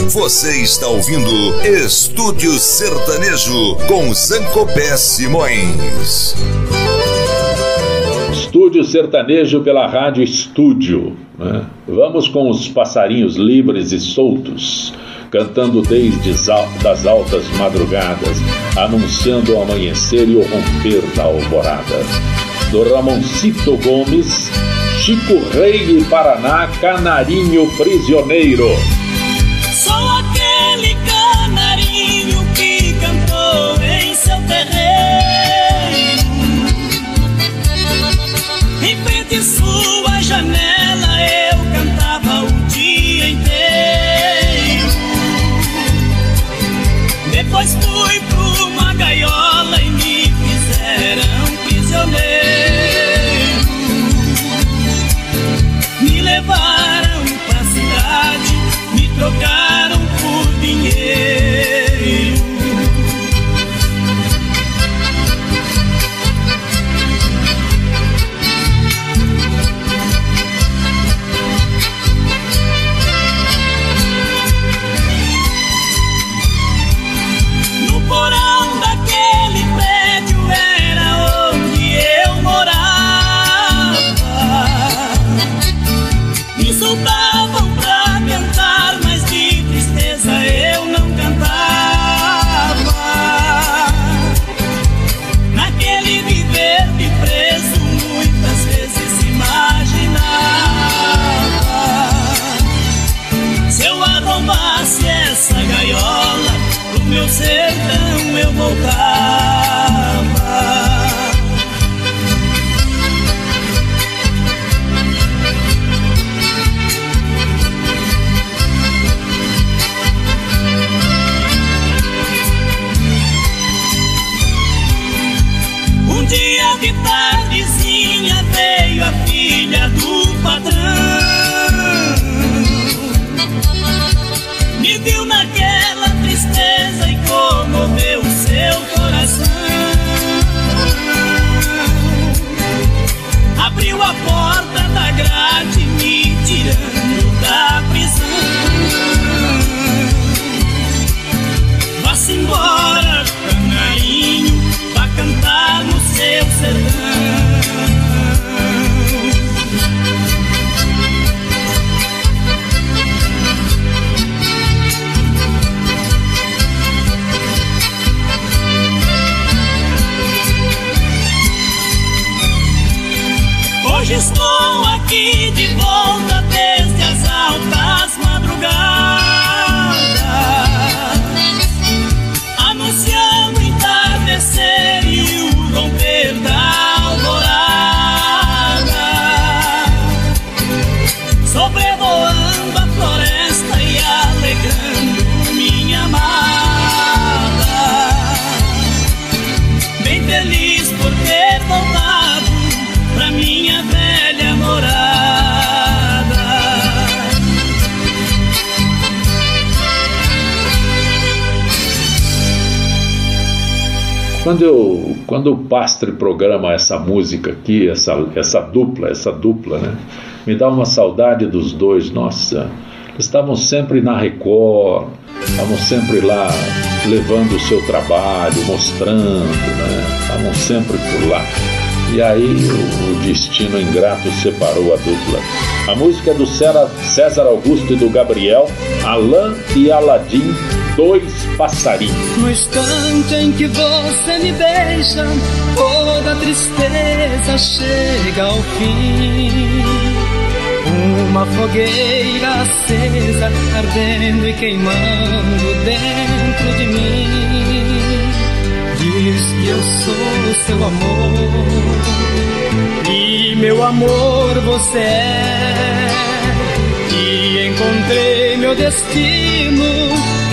Você está ouvindo Estúdio Sertanejo com Zancopé Simões. Estúdio Sertanejo pela Rádio Estúdio. né? Vamos com os passarinhos livres e soltos, cantando desde as altas madrugadas, anunciando o amanhecer e o romper da alvorada. Do Ramoncito Gomes, Chico Rei e Paraná, Canarinho Prisioneiro. Sou Quando, eu, quando o Pastre programa essa música aqui, essa, essa dupla, essa dupla, né? Me dá uma saudade dos dois, nossa. Eles estavam sempre na Record, estavam sempre lá levando o seu trabalho, mostrando, né? Estavam sempre por lá. E aí o, destino ingrato separou a dupla. A música é do César Augusto e do Gabriel, Alain e Aladim, Dois Passarinhos. No instante em que você me beija, toda tristeza chega ao fim. Uma fogueira acesa, ardendo e queimando dentro de mim. Diz que eu sou seu amor, e meu amor você é. Encontrei meu destino,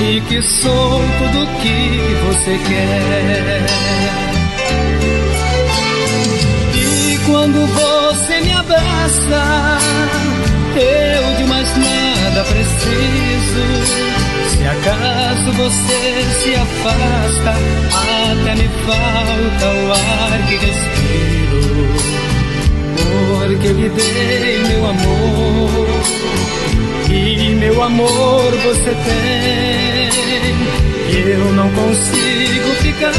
e que sou tudo que você quer. E quando você me abraça, eu de mais nada preciso. Se acaso você se afasta, até me falta o ar que respiro. Porque lhe dei meu amor, e meu amor você tem. Eu não consigo ficar,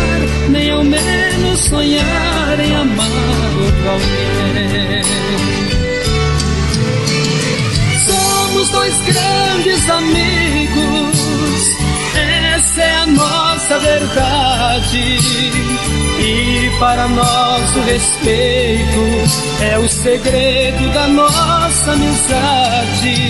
nem ao menos sonhar em amar outro alguém. Somos dois grandes amigos, essa é a nossa verdade. E para nosso respeito é o segredo da nossa amizade.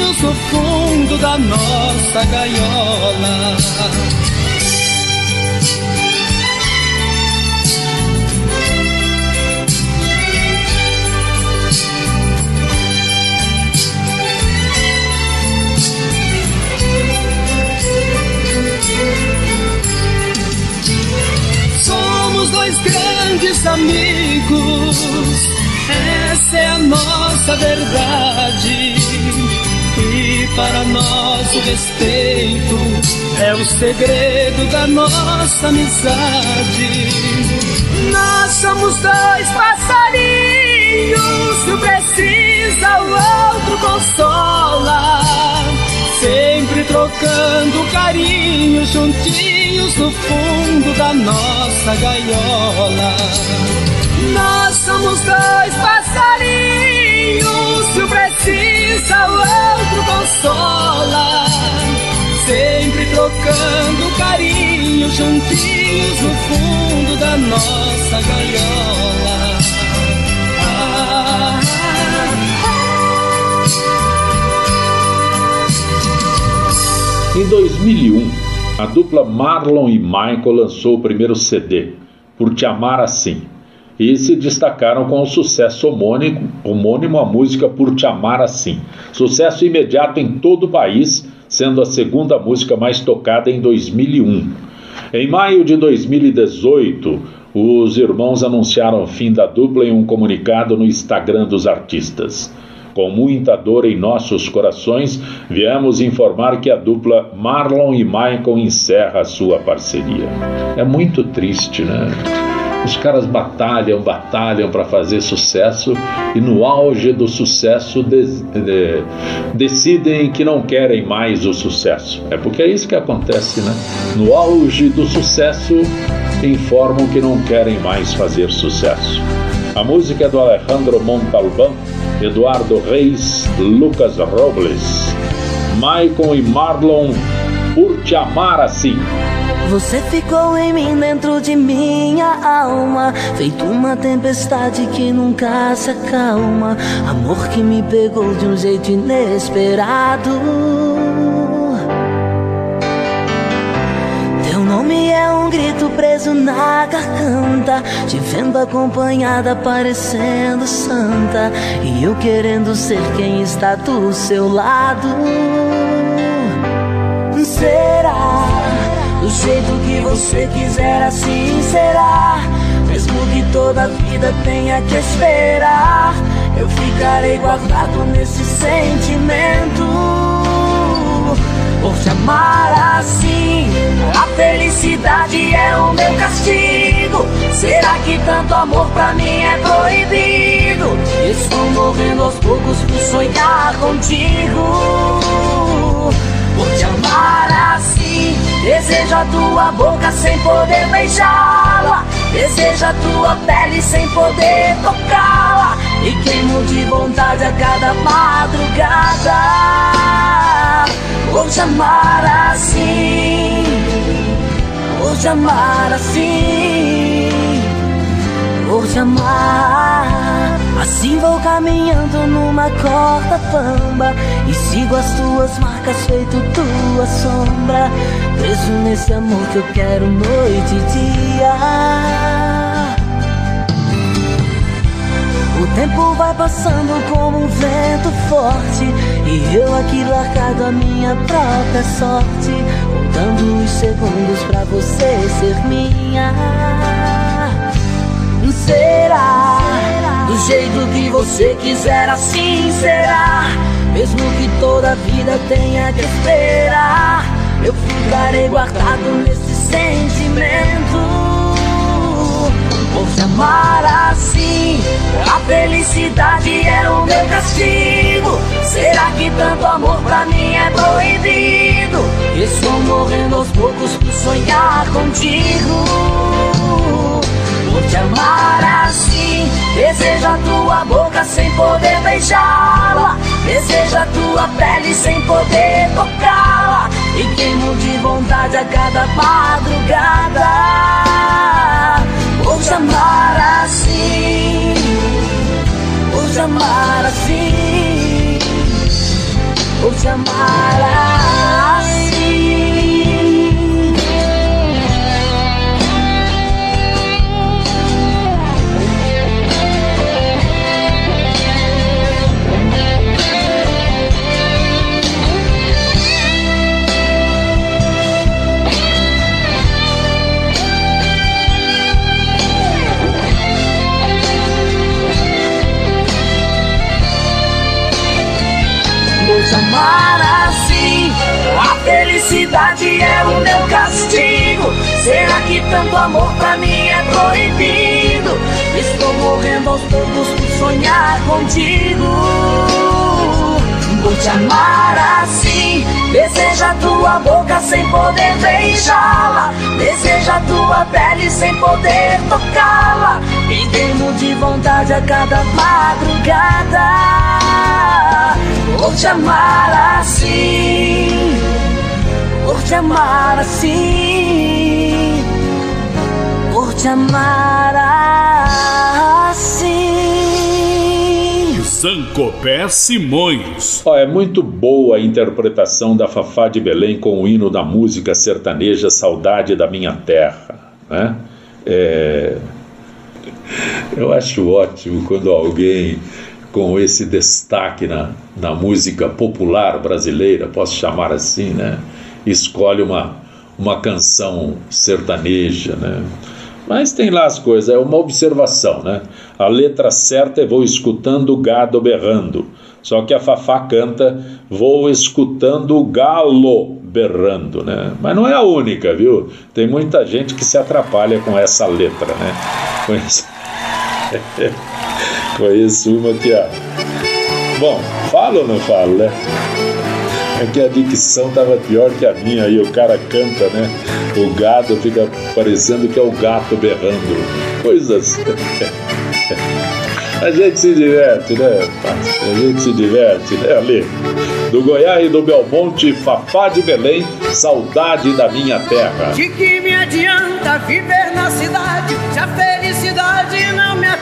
no fundo da nossa gaiola. Somos dois grandes amigos, essa é a nossa verdade. Para nosso respeito é o segredo da nossa amizade. Nós somos dois passarinhos, se um precisa, o outro consola. Sempre trocando carinho, juntinhos no fundo da nossa gaiola. Nós somos dois passarinhos, se um precisa, o outro consola. Sempre trocando carinho, juntinhos no fundo da nossa gaiola. Em 2001, a dupla Marlon e Michael lançou o primeiro CD, Por Te Amar Assim, e se destacaram com o sucesso homônimo, homônimo à música Por Te Amar Assim. Sucesso imediato em todo o país, sendo a segunda música mais tocada em 2001. Em maio de 2018, os irmãos anunciaram o fim da dupla em um comunicado no Instagram dos artistas. Com muita dor em nossos corações, viemos informar que a dupla Marlon e Michael encerra a sua parceria. É muito triste, né? Os caras batalham, batalham para fazer sucesso e no auge do sucesso de, de, decidem que não querem mais o sucesso. É porque é isso que acontece, né? No auge do sucesso, informam que não querem mais fazer sucesso. A música é do Alejandro Montalbán, Eduardo Reis, Lucas Robles, Michael e Marlon, Por Te Amar Assim. Você ficou em mim dentro de minha alma, feito uma tempestade que nunca se acalma. Amor que me pegou de um jeito inesperado. Teu nome é um grito preso na garganta, te vendo acompanhada, parecendo santa. E eu querendo ser quem está do seu lado. Será? Do jeito que você quiser, assim será. Mesmo que toda a vida tenha que esperar, eu ficarei guardado nesse sentimento. Por te amar assim, a felicidade é o meu castigo? Será que tanto amor pra mim é proibido? Estou morrendo aos poucos por sonhar contigo. Por te amar assim, desejo a tua boca sem poder beijá-la. Desejo a tua pele sem poder tocá-la. E queimo de vontade a cada madrugada. Vou te amar assim, vou te amar assim, vou te amar. Assim vou caminhando numa corda bamba E sigo as tuas marcas feito tua sombra. Preso nesse amor que eu quero noite e dia. O tempo vai passando como um vento forte E eu aqui largado a minha própria sorte Contando os segundos pra você ser minha. Será jeito que você quiser, assim será. Mesmo que toda a vida tenha que esperar, eu ficarei guardado nesse sentimento. Vou te amar assim, a felicidade é o meu castigo. Será que tanto amor pra mim é proibido? Estou morrendo aos poucos por sonhar contigo. Vou te amar assim, desejo a tua boca sem poder beijá-la. Desejo a tua pele sem poder tocá-la. E queimo de vontade a cada madrugada. Vou te amar assim, vou te amar assim, vou te amar felicidade é o meu castigo. Será que tanto amor pra mim é proibido? Estou morrendo aos poucos por sonhar contigo. Vou te amar assim. Deseja tua boca sem poder beijá-la. Deseja tua pele sem poder tocá-la. E queimo de vontade a cada madrugada. Vou te amar assim, vou te amar assim, vou te amar assim. Zancopé Simões. Ó, é muito boa a interpretação da Fafá de Belém com o hino da música sertaneja Saudade da Minha Terra. Né? É... Eu acho ótimo quando alguém com esse destaque na, na música popular brasileira, posso chamar assim, né? Escolhe uma, uma canção sertaneja, né? Mas tem lá as coisas, é uma observação, né? A letra certa é Vou escutando o gado berrando. Só que a Fafá canta Vou escutando o galo berrando, né? Mas não é a única, viu? Tem muita gente que se atrapalha com essa letra, né? Esse... <laughs> Conheço uma que a. Bom, falo ou não falo, né? É que a dicção tava pior que a minha e o cara canta, né? O gado fica parecendo que é o gato berrando. Coisas. <laughs> A gente se diverte, né? A gente se diverte, né, Ali? Do Goiás e do Belmonte, Fafá de Belém, saudade da minha terra. De que me adianta viver na cidade não me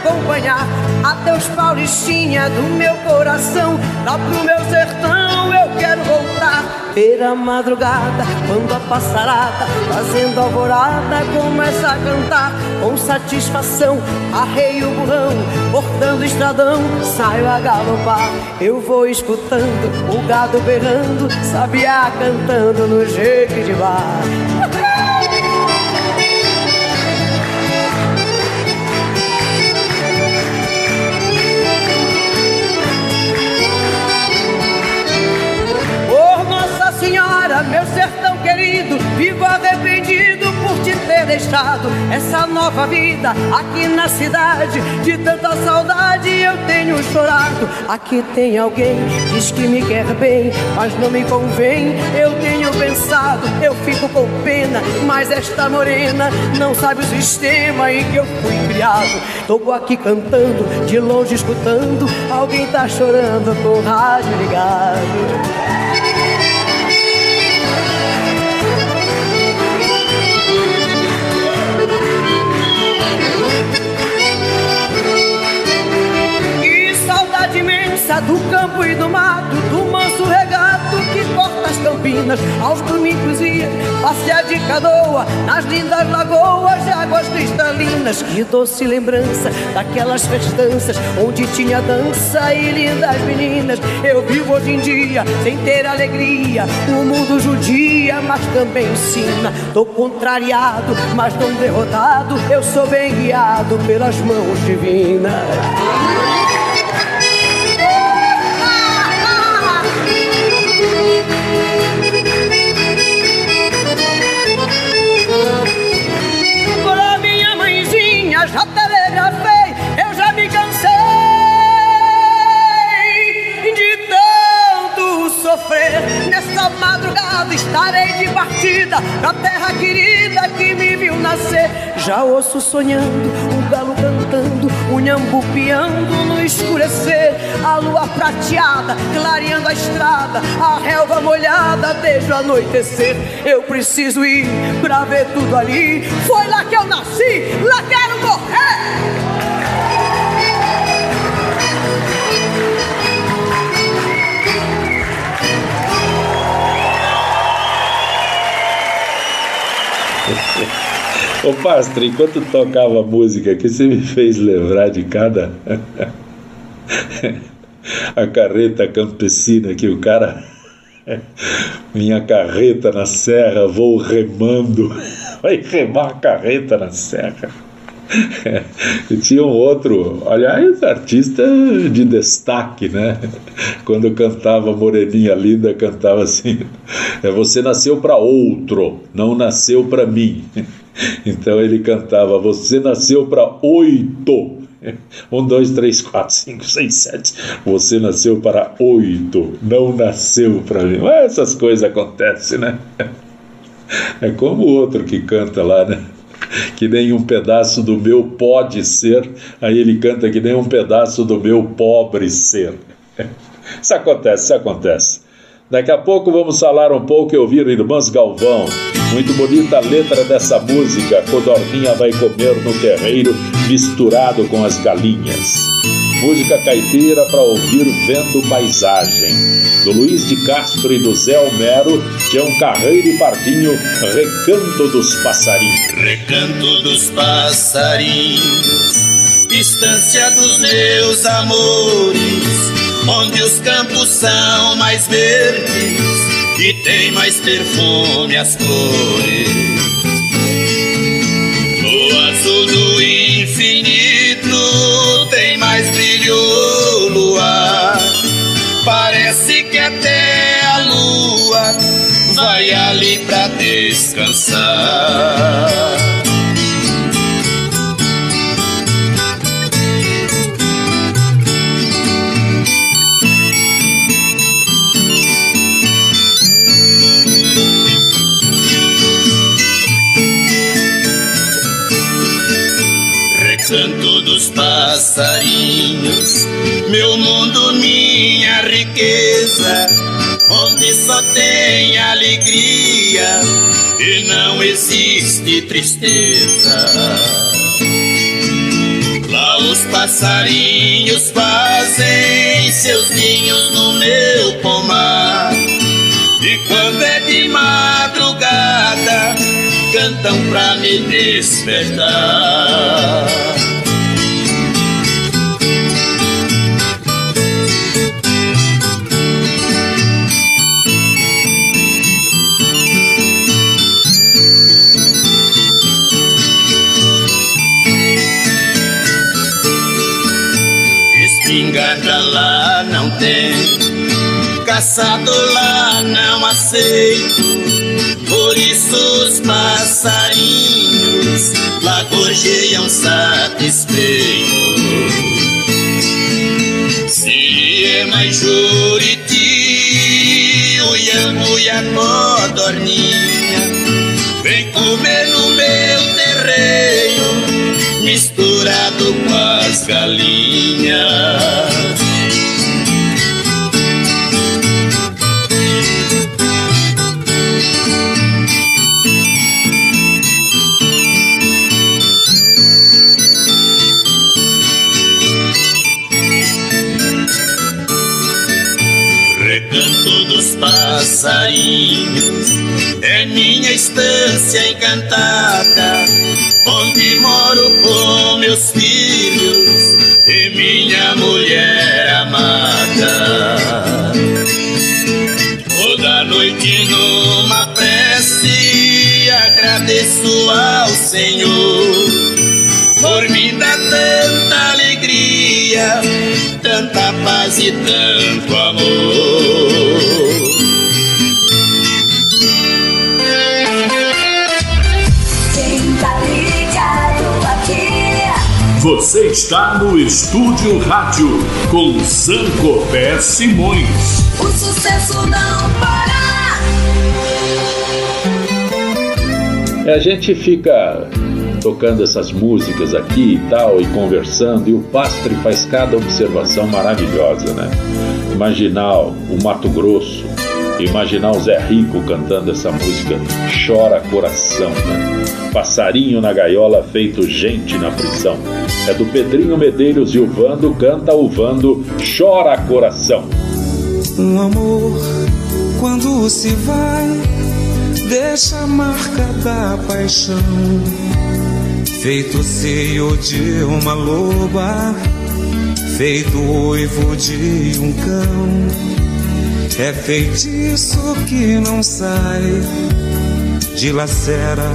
acompanhar? Adeus, Paulistinha do meu coração, lá pro meu sertão eu quero voltar. Ver a madrugada, quando a passarada, fazendo alvorada, começa a cantar com satisfação. Arreio o burrão, cortando estradão, saio a galopar. Eu vou escutando o gado berrando, sabiá cantando no jeito de bar. <laughs> Meu sertão querido, vivo arrependido por te ter deixado essa nova vida aqui na cidade. De tanta saudade eu tenho chorado. Aqui tem alguém, diz que me quer bem, mas não me convém. Eu tenho pensado, eu fico com pena, mas esta morena não sabe o sistema em que eu fui criado. Tô aqui cantando, de longe escutando, alguém tá chorando com rádio ligado. Do campo e do mato, do manso regato que corta as campinas. Aos domingos ia passear de canoa nas lindas lagoas de águas cristalinas. Que doce lembrança daquelas festanças onde tinha dança e lindas meninas. Eu vivo hoje em dia sem ter alegria. O mundo judia, mas também ensina. Tô contrariado, mas não derrotado. Eu sou bem guiado pelas mãos divinas. Estarei de partida pra terra querida que me viu nascer. Já ouço sonhando, o galo cantando, o nhambu piando no escurecer. A lua prateada, clareando a estrada, a relva molhada desde o anoitecer. Eu preciso ir pra ver tudo ali. Foi lá que eu nasci, lá quero morrer. Ô Pastre, enquanto tocava a música aqui, você me fez lembrar de cada. <laughs> a carreta campesina que o cara. Minha carreta na serra, vou remando. <laughs> Vai remar a carreta na serra. E tinha um outro, aliás, artista de destaque, né? Quando cantava Moreninha Linda, cantava assim: "É, Você nasceu para outro, não nasceu para mim. <laughs> Então ele cantava: Você nasceu para oito. <laughs> Um, dois, três, quatro, cinco, seis, sete. Você nasceu para oito, não nasceu para mim. Essas coisas acontecem, né? <laughs> É como o outro que canta lá, né? Que nem um pedaço do meu pode ser, aí ele canta que nem um pedaço do meu pobre ser. Isso acontece, isso acontece. Daqui a pouco vamos falar um pouco e ouvir Irmãs Galvão. Muito bonita a letra dessa música. Codorninha vai comer no terreiro, misturado com as galinhas. Música caipira para ouvir vendo paisagem. Do Luiz de Castro e do Zé Homero, Tião Carreiro e Pardinho, Recanto dos Passarinhos. Recanto dos passarinhos, distância dos meus amores, onde os campos são mais verdes e tem mais perfume as cores. No azul do infinito tem mais brilho o luar. Parece que até a lua vai ali pra descansar. Passarinhos, meu mundo, minha riqueza, onde só tem alegria e não existe tristeza. Lá os passarinhos fazem seus ninhos no meu pomar. E quando é de madrugada, cantam pra me despertar. Lá não tem, caçado lá não aceito. Por isso os passarinhos lá gorjeiam satisfeitos. Se é mais juriti, o iamo e a codorninha, vem comer no meu terreiro, misturado com as galinhas. Passarinhos é minha estância encantada, onde moro com meus filhos e minha mulher amada. Toda noite numa prece agradeço ao Senhor por me dar tanta alegria, tanta paz e tanto amor. Você está no Estúdio Rádio com Sancopé Simões. O sucesso não para. A gente fica tocando essas músicas aqui e tal, e conversando, e o Pastre faz cada observação maravilhosa, né? Imaginar o Mato Grosso, imaginar o Zé Rico cantando essa música Chora Coração, né? Passarinho na gaiola feito gente na prisão. É do Pedrinho Medeiros e o Vando canta o Vando Chora Coração. Um amor, quando se vai, deixa a marca da paixão. Feito seio de uma loba, feito uivo de um cão. É feitiço que não sai, dilacera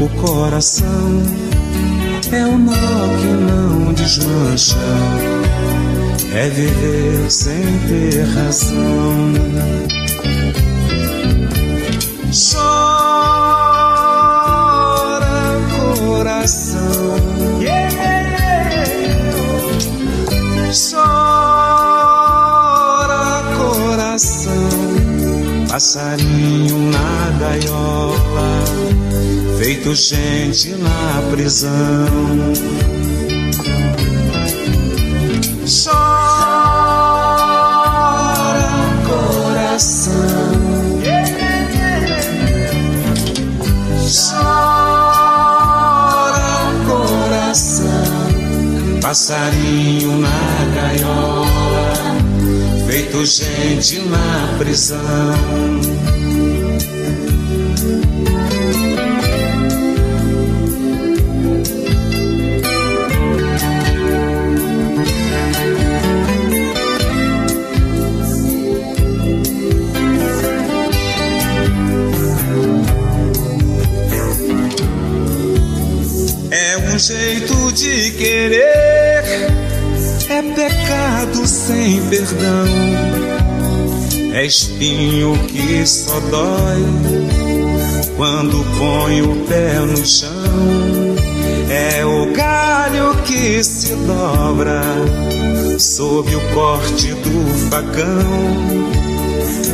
o coração. É o nó que não desmancha é viver sem ter razão. Chora coração, chora coração, passarinho na gaiola, feito gente na prisão. Chora coração, chora coração, passarinho na gaiola, feito gente na prisão. Querer, é pecado sem perdão. É espinho que só dói quando põe o pé no chão. É o galho que se dobra sob o corte do facão.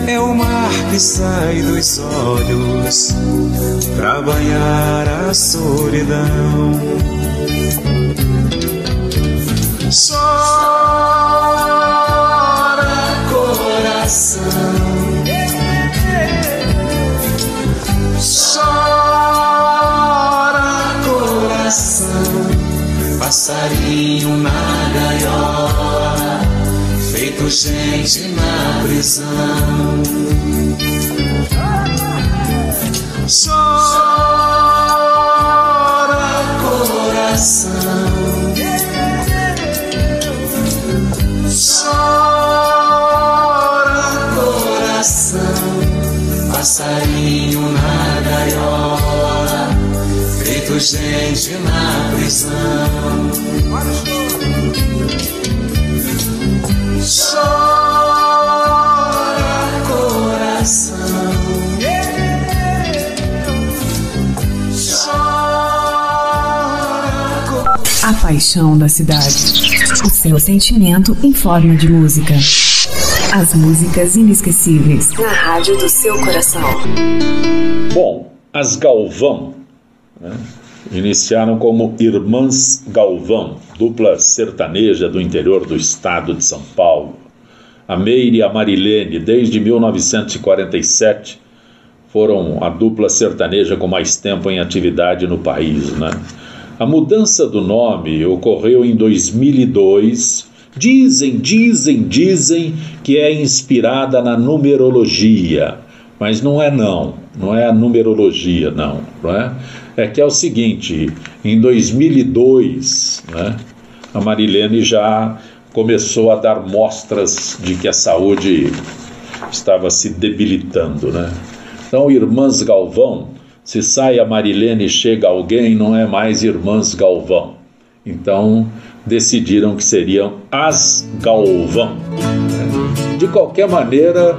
É o mar que sai dos olhos pra banhar a solidão. Chora coração, chora coração, passarinho na gaiola, feito gente na prisão. Chora coração, chora coração, passarinho na gaiola, feito gente na prisão. Paixão da cidade. O seu sentimento em forma de música. As músicas inesquecíveis na rádio do seu coração. Bom, as Galvão né, iniciaram como Irmãs Galvão, dupla sertaneja do interior do estado de São Paulo. A Meire e a Marilene, desde 1947, foram a dupla sertaneja com mais tempo em atividade no país. Né? A mudança do nome ocorreu em 2002. Dizem, dizem, dizem que é inspirada na numerologia, mas não é não, não é a numerologia não, não é? É que é o seguinte, em 2002, né, a Marilene já começou a dar mostras de que a saúde estava se debilitando, né? Então, Irmãs Galvão, se sai a Marilene e chega alguém, não é mais Irmãs Galvão. Então, decidiram que seriam as Galvão. De qualquer maneira,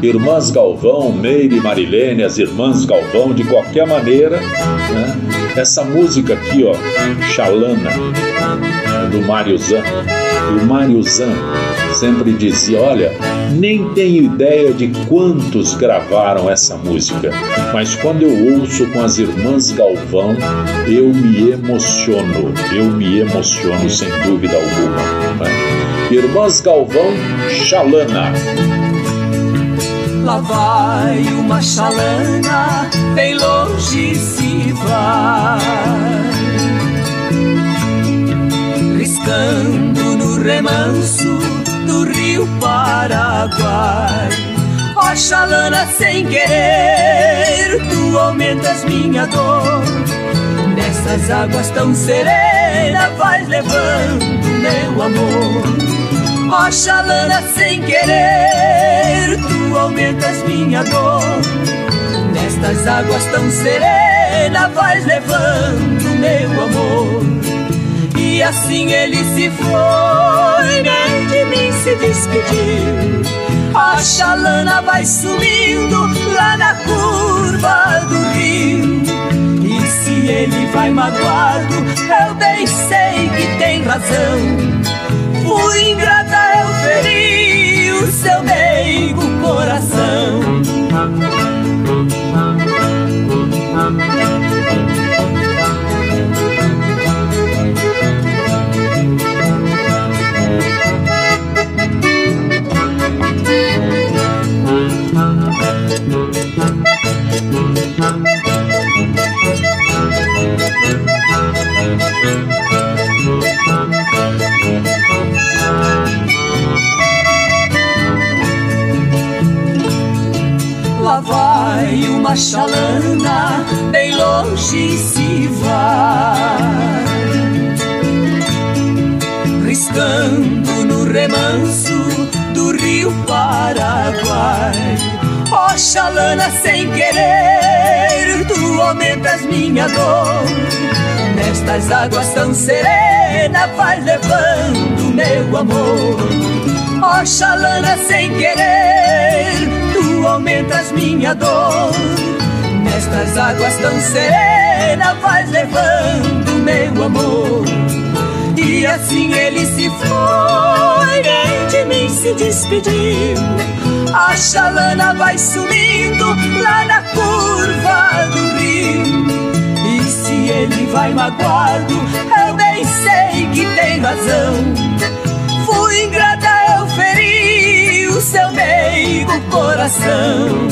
Irmãs Galvão, Meire e Marilene, as Irmãs Galvão, de qualquer maneira, né? essa música aqui, ó, Xalana, do Mário Zan. O Mário Zan sempre dizia: Olha, nem tenho ideia de quantos gravaram essa música, mas quando eu ouço com as irmãs Galvão, eu me emociono, eu me emociono sem dúvida alguma. Irmãs Galvão, Xalana. Lá vai uma chalana, bem longe se vai Riscando no remanso do rio Paraguai Ó chalana sem querer, tu aumentas minha dor Nessas águas tão serenas vais levando meu amor Ó chalana sem querer, tu aumentas minha dor. Nestas águas tão serenas vais levando meu amor. E assim ele se foi, nem de mim se despediu. A chalana vai sumindo lá na curva do rio. E se ele vai magoado, eu bem sei que tem razão. Fui ingrata, eu feri o seu meigo coração. Lá vai uma chalana, bem longe se vai. Riscando no remanso do rio Paraguai chalana sem querer, tu aumentas minha dor. Nestas águas tão serenas vais levando meu amor. Ó chalana sem querer, tu aumentas minha dor. Nestas águas tão serenas vais levando meu amor. E assim ele se foi, nem de mim se despediu A chalana vai sumindo lá na curva do rio. E se ele vai magoado, eu bem sei que tem razão. Fui ingrata, eu feri o seu meigo coração.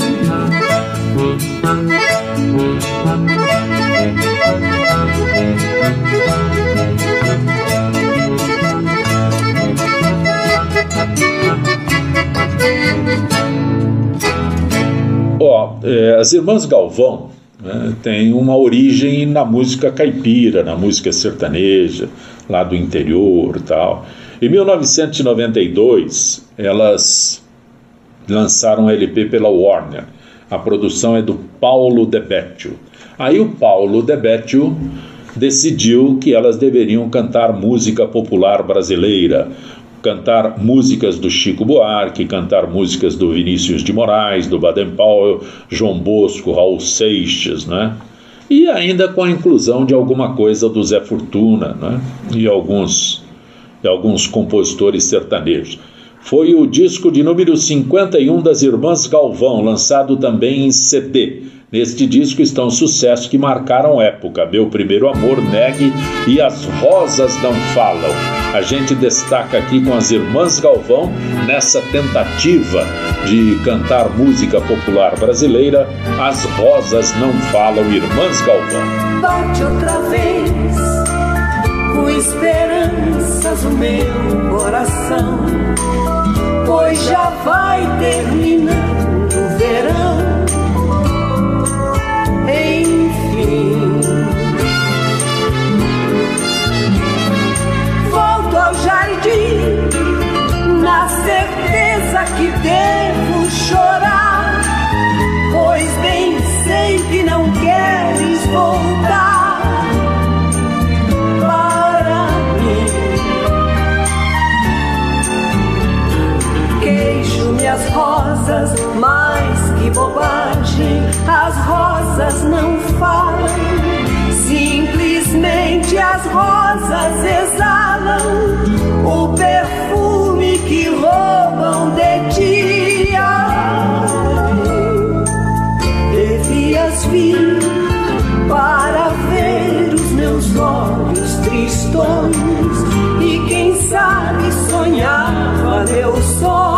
Ó, é, as irmãs Galvão né, têm uma origem na música caipira, na música sertaneja, lá do interior tal. Em 1992, elas lançaram um LP pela Warner. A produção é do Paulo Debetio. Aí o Paulo Debetio decidiu que elas deveriam cantar música popular brasileira, cantar músicas do Chico Buarque, cantar músicas do Vinícius de Moraes, do Baden Powell, João Bosco, Raul Seixas, né? e ainda com a inclusão de alguma coisa do Zé Fortuna né? e alguns, e alguns compositores sertanejos. Foi o disco de número 51 das Irmãs Galvão, lançado também em CD. Neste disco estão sucessos que marcaram época: Meu Primeiro Amor, Negue e As Rosas Não Falam. A gente destaca aqui com as Irmãs Galvão nessa tentativa de cantar música popular brasileira. As Rosas Não Falam, Irmãs Galvão. Bate outra vez com esperanças o meu coração, pois já vai terminando que devo chorar, pois bem sei que não queres voltar. para mim. Queixo-me as rosas, mais que bobagem, as rosas não falam. Simplesmente as rosas exalam o perfume que roubam de e quem sabe sonhava meus sonhos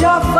vai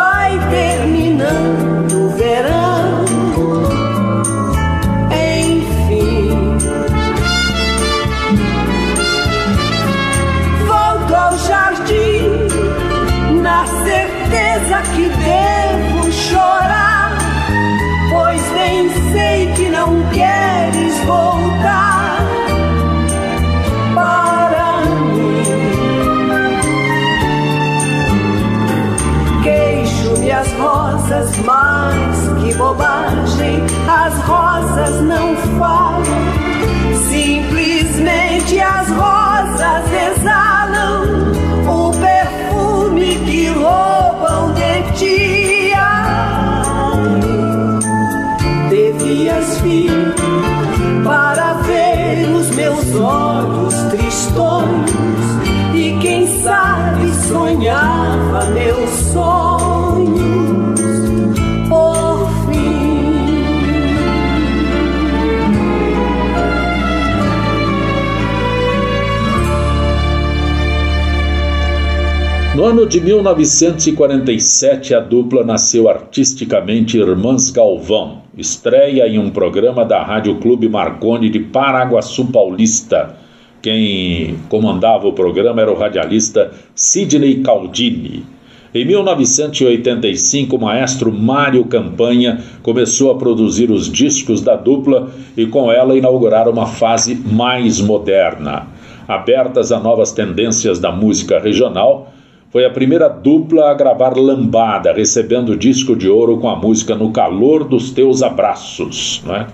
ano de 1947, a dupla nasceu artisticamente Irmãs Galvão, estreia em um programa da Rádio Clube Marconi de Paraguaçu Paulista. Quem comandava o programa era o radialista Sidney Caldini. Em 1985, o maestro Mário Campanha começou a produzir os discos da dupla e com ela inaugurar uma fase mais moderna. Abertas a novas tendências da música regional, foi a primeira dupla a gravar lambada, recebendo o disco de ouro com a música No Calor dos Teus Abraços, né?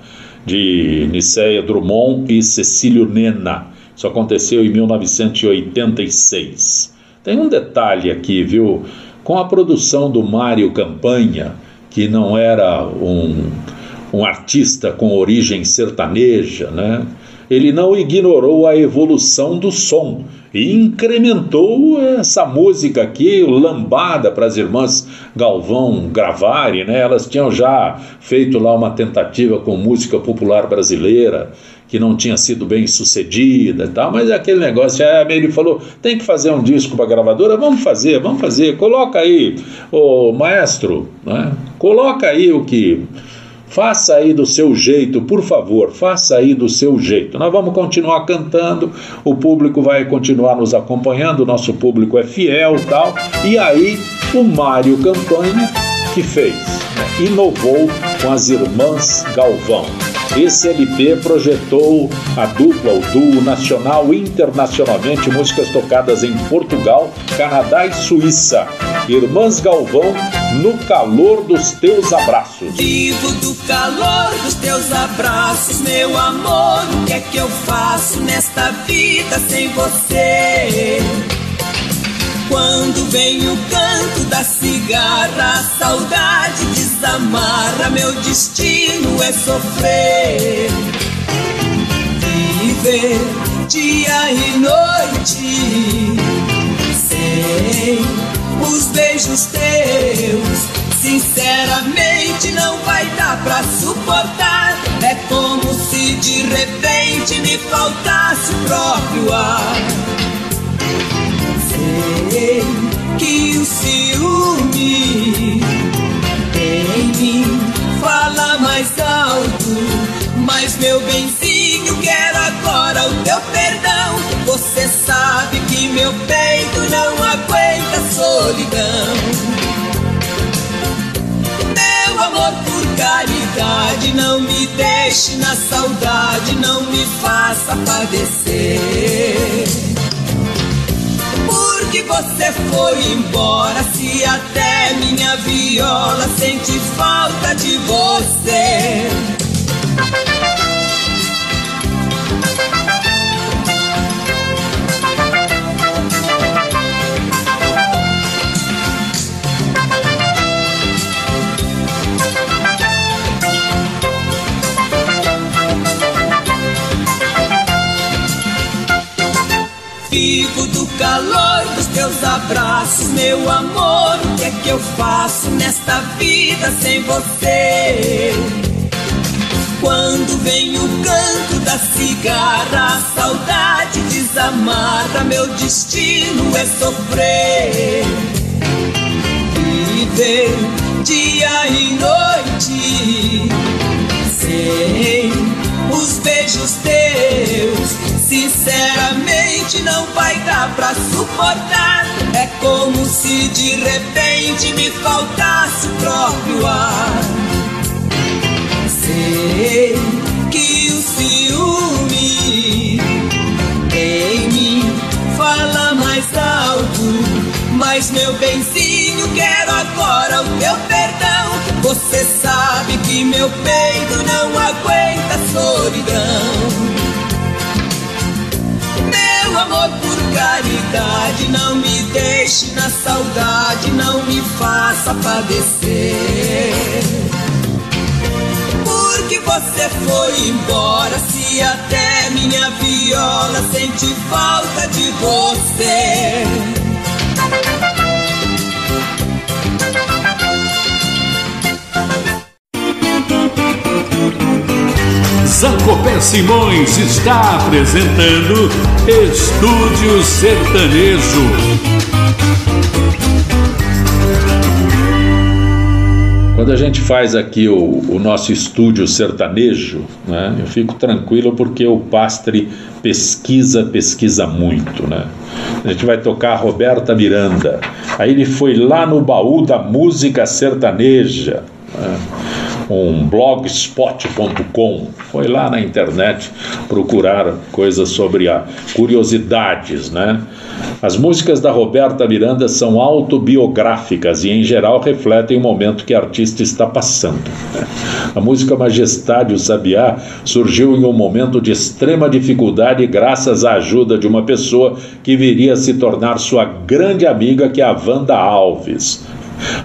de Niceia Drummond e Cecílio Nena. Isso aconteceu em 1986. Tem um detalhe aqui, viu? Com a produção do Mário Campanha, que não era um, um artista com origem sertaneja, né? Ele não ignorou a evolução do som e incrementou essa música aqui, lambada para as irmãs Galvão gravarem, né? Elas tinham já feito lá uma tentativa com música popular brasileira que não tinha sido bem sucedida e tal, mas é aquele negócio, é, ele falou, tem que fazer um disco para gravadora, vamos fazer, vamos fazer, coloca aí, o maestro, né? coloca aí o que Faça aí do seu jeito, por favor, faça aí do seu jeito. Nós vamos continuar cantando, o público vai continuar nos acompanhando, o nosso público é fiel tal. E aí o Mário Campanha que fez, né? inovou com as irmãs Galvão. Esse LP projetou a dupla, o duo nacional internacionalmente, músicas tocadas em Portugal, Canadá e Suíça. Irmãs Galvão, no calor dos teus abraços. Vivo do calor dos teus abraços, meu amor. O que é que eu faço nesta vida sem você? Quando vem o canto da cigarra, a saudade desamarra, meu destino é sofrer. Viver dia e noite sem os beijos teus. Sinceramente não vai dar pra suportar. É como se de repente me faltasse o próprio ar sei que o ciúme em mim fala mais alto. Mas meu benzinho, quero agora o teu perdão. Você sabe que meu peito não aguenta solidão. Meu amor por caridade, não me deixe na saudade, não me faça padecer porque você foi embora. Se até minha viola sente falta de você. Do calor dos teus abraços, meu amor. O que é que eu faço nesta vida sem você? Quando vem o canto da cigarra, a saudade desamarra, meu destino é sofrer. Viver dia e noite sem os beijos teus. Sinceramente não vai dar pra suportar. É como se de repente me faltasse o próprio ar. Sei que o ciúme em mim fala mais alto. Mas meu benzinho, quero agora o teu perdão. Você sabe que meu peito não aguenta solidão. Amor por caridade, não me deixe na saudade, não me faça padecer. Porque você foi embora, se até minha viola sente falta de você. Zancopé Simões está apresentando Estúdio Sertanejo. Quando a gente faz aqui o, o nosso estúdio sertanejo, né, eu fico tranquilo porque o Pastre pesquisa, pesquisa muito. Né? A gente vai tocar Roberta Miranda. Aí ele foi lá no baú da música sertaneja. Né? Um blogspot.com, foi lá na internet procurar coisas sobre a curiosidades, né? As músicas da Roberta Miranda são autobiográficas e em geral refletem o momento que a artista está passando. A música Majestade o Sabiá surgiu em um momento de extrema dificuldade graças à ajuda de uma pessoa que viria a se tornar sua grande amiga, que é a Wanda Alves.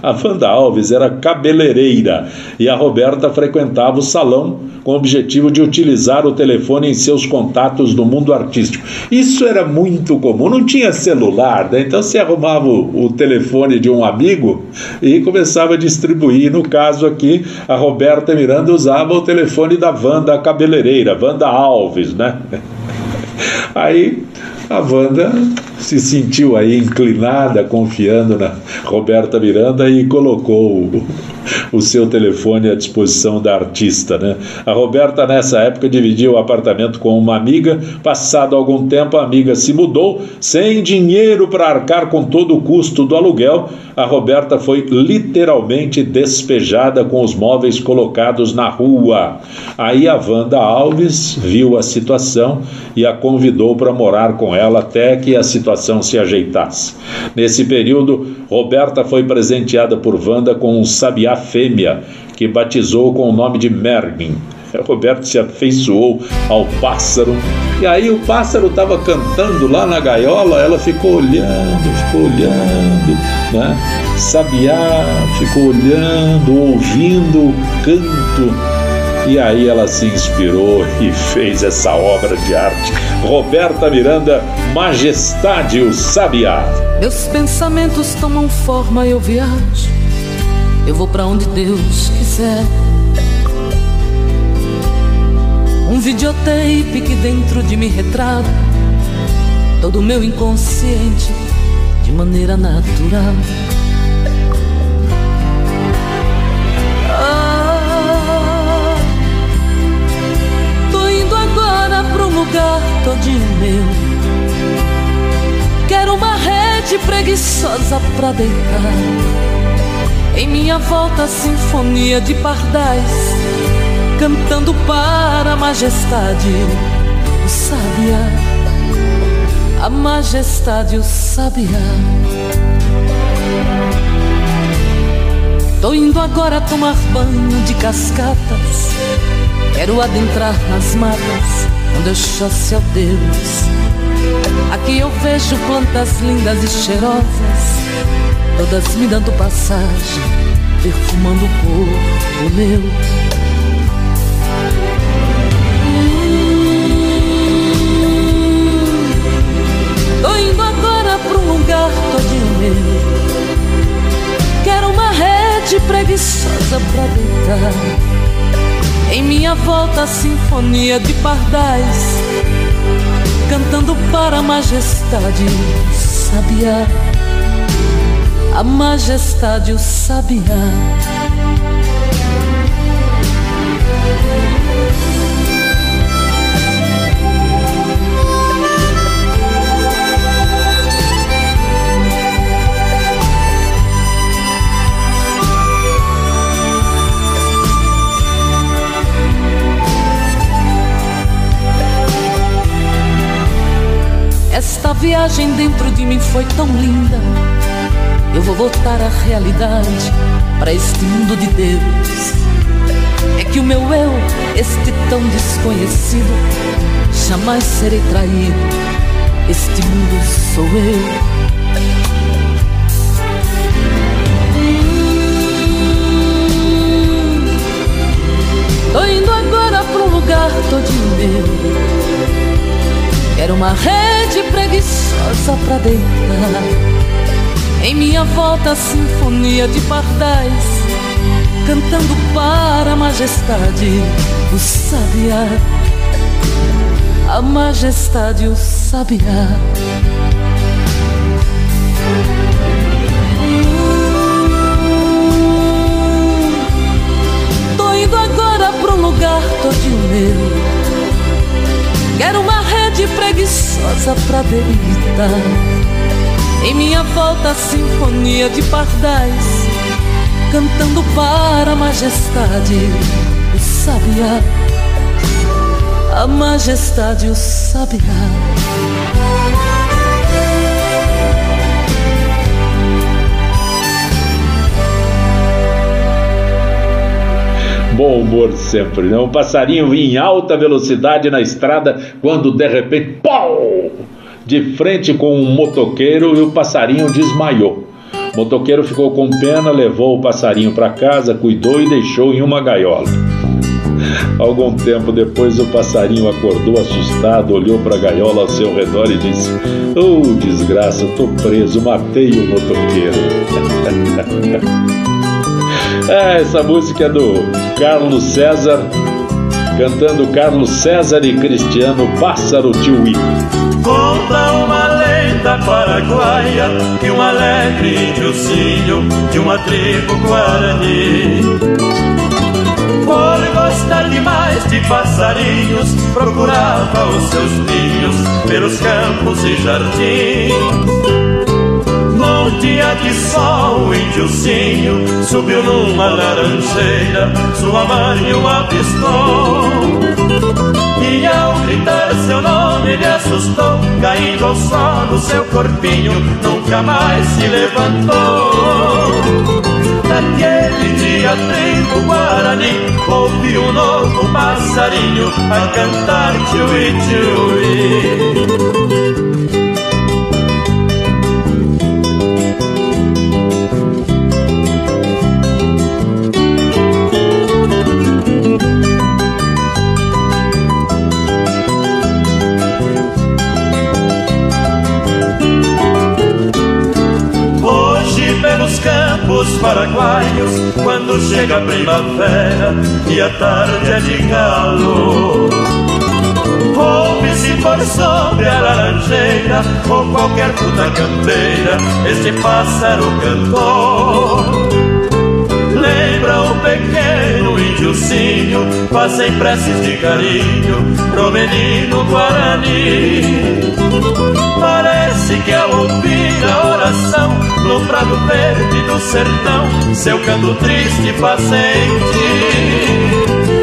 A Wanda Alves era cabeleireira e a Roberta frequentava o salão com o objetivo de utilizar o telefone em seus contatos do mundo artístico. Isso era muito comum, não tinha celular, né? então você arrumava o, telefone de um amigo e começava a distribuir. No caso aqui, a Roberta Miranda usava o telefone da Wanda cabeleireira, Wanda Alves, né? <laughs> Aí A Wanda <laughs> se sentiu aí inclinada, confiando na Roberta Miranda e colocou o, o seu telefone à disposição da artista. Né? A Roberta, nessa época, dividia o apartamento com uma amiga. Passado algum tempo, a amiga se mudou, sem dinheiro para arcar com todo o custo do aluguel. A Roberta foi literalmente despejada com os móveis colocados na rua. Aí a Wanda Alves viu a situação e a convidou para morar com ela até que a situação se ajeitasse. Nesse período, Roberta foi presenteada por Wanda com um sabiá fêmea que batizou com o nome de Merlin. Roberto se afeiçoou ao pássaro e aí o pássaro estava cantando lá na gaiola, ela ficou olhando, ficou olhando, né? Sabiá ficou olhando, ouvindo o canto e aí ela se inspirou e fez essa obra de arte. Roberta Miranda, Majestade o Sabiá. Meus pensamentos tomam forma, eu viajo. Eu vou para onde Deus quiser. Um videotape que dentro de mim retrata todo o meu inconsciente de maneira natural. Lugar todinho meu. Quero uma rede preguiçosa pra deitar. Em minha volta, sinfonia de pardais, cantando para a majestade, o sabiá. A majestade, o sabiá. Tô indo agora tomar banho de cascatas. Quero adentrar nas matas onde eu chosse ao Deus. Aqui eu vejo plantas lindas e cheirosas, todas me dando passagem, perfumando o corpo meu. Tô indo agora pra um lugar todinho meu. Quero uma rede preguiçosa pra deitar em minha volta, a sinfonia de pardais, cantando para a majestade, o sabiá. A majestade, o sabiá. Esta viagem dentro de mim foi tão linda. Eu vou voltar à realidade, para este mundo de Deus. É que o meu eu, este tão desconhecido, jamais serei traído. Este mundo sou eu. Tô indo agora pra um lugar todinho meu Quero uma rede preguiçosa pra deitar. Em minha volta, a sinfonia de pardais, cantando para a majestade, o sabiá. A majestade, o sabiá. Tô indo agora pro lugar todinho meu Quero uma rede preguiçosa pra deitar. Em minha volta, a sinfonia de pardais, cantando para a majestade, o sabiá. A majestade, o sabiá. Bom humor sempre, né? Um passarinho em alta velocidade na estrada quando de repente, pau! De frente com um motoqueiro e o passarinho desmaiou. O motoqueiro ficou com pena, levou o passarinho para casa, cuidou e deixou em uma gaiola. Algum tempo depois, o passarinho acordou assustado, olhou para a gaiola ao seu redor e disse: Oh, desgraça, tô preso, matei o motoqueiro. <laughs> É, essa música é do Carlos César, cantando Carlos César e Cristiano Pássaro Tiuí. Conta uma saia e um alegre índiozinho de uma tribo guarani. Por gostar demais de passarinhos, procurava os seus ninhos pelos campos e jardins. Num dia de sol, o índiozinho subiu numa laranjeira, sua mãe o avistou. E ao gritar seu nome ele assustou, caindo ao solo seu corpinho, nunca mais se levantou. Naquele dia tribo Guarani Ouvi um novo passarinho a cantar tchui tchui campos paraguaios quando chega a primavera e a tarde é de calor. Ouve-se por sobre a laranjeira ou qualquer fruta campeira este pássaro cantor. Lembra o pequeno índiozinho, fazem preces de carinho pro menino Guarani. Parece que ao ouvir a oração no prado verde do sertão, seu canto triste faz sentir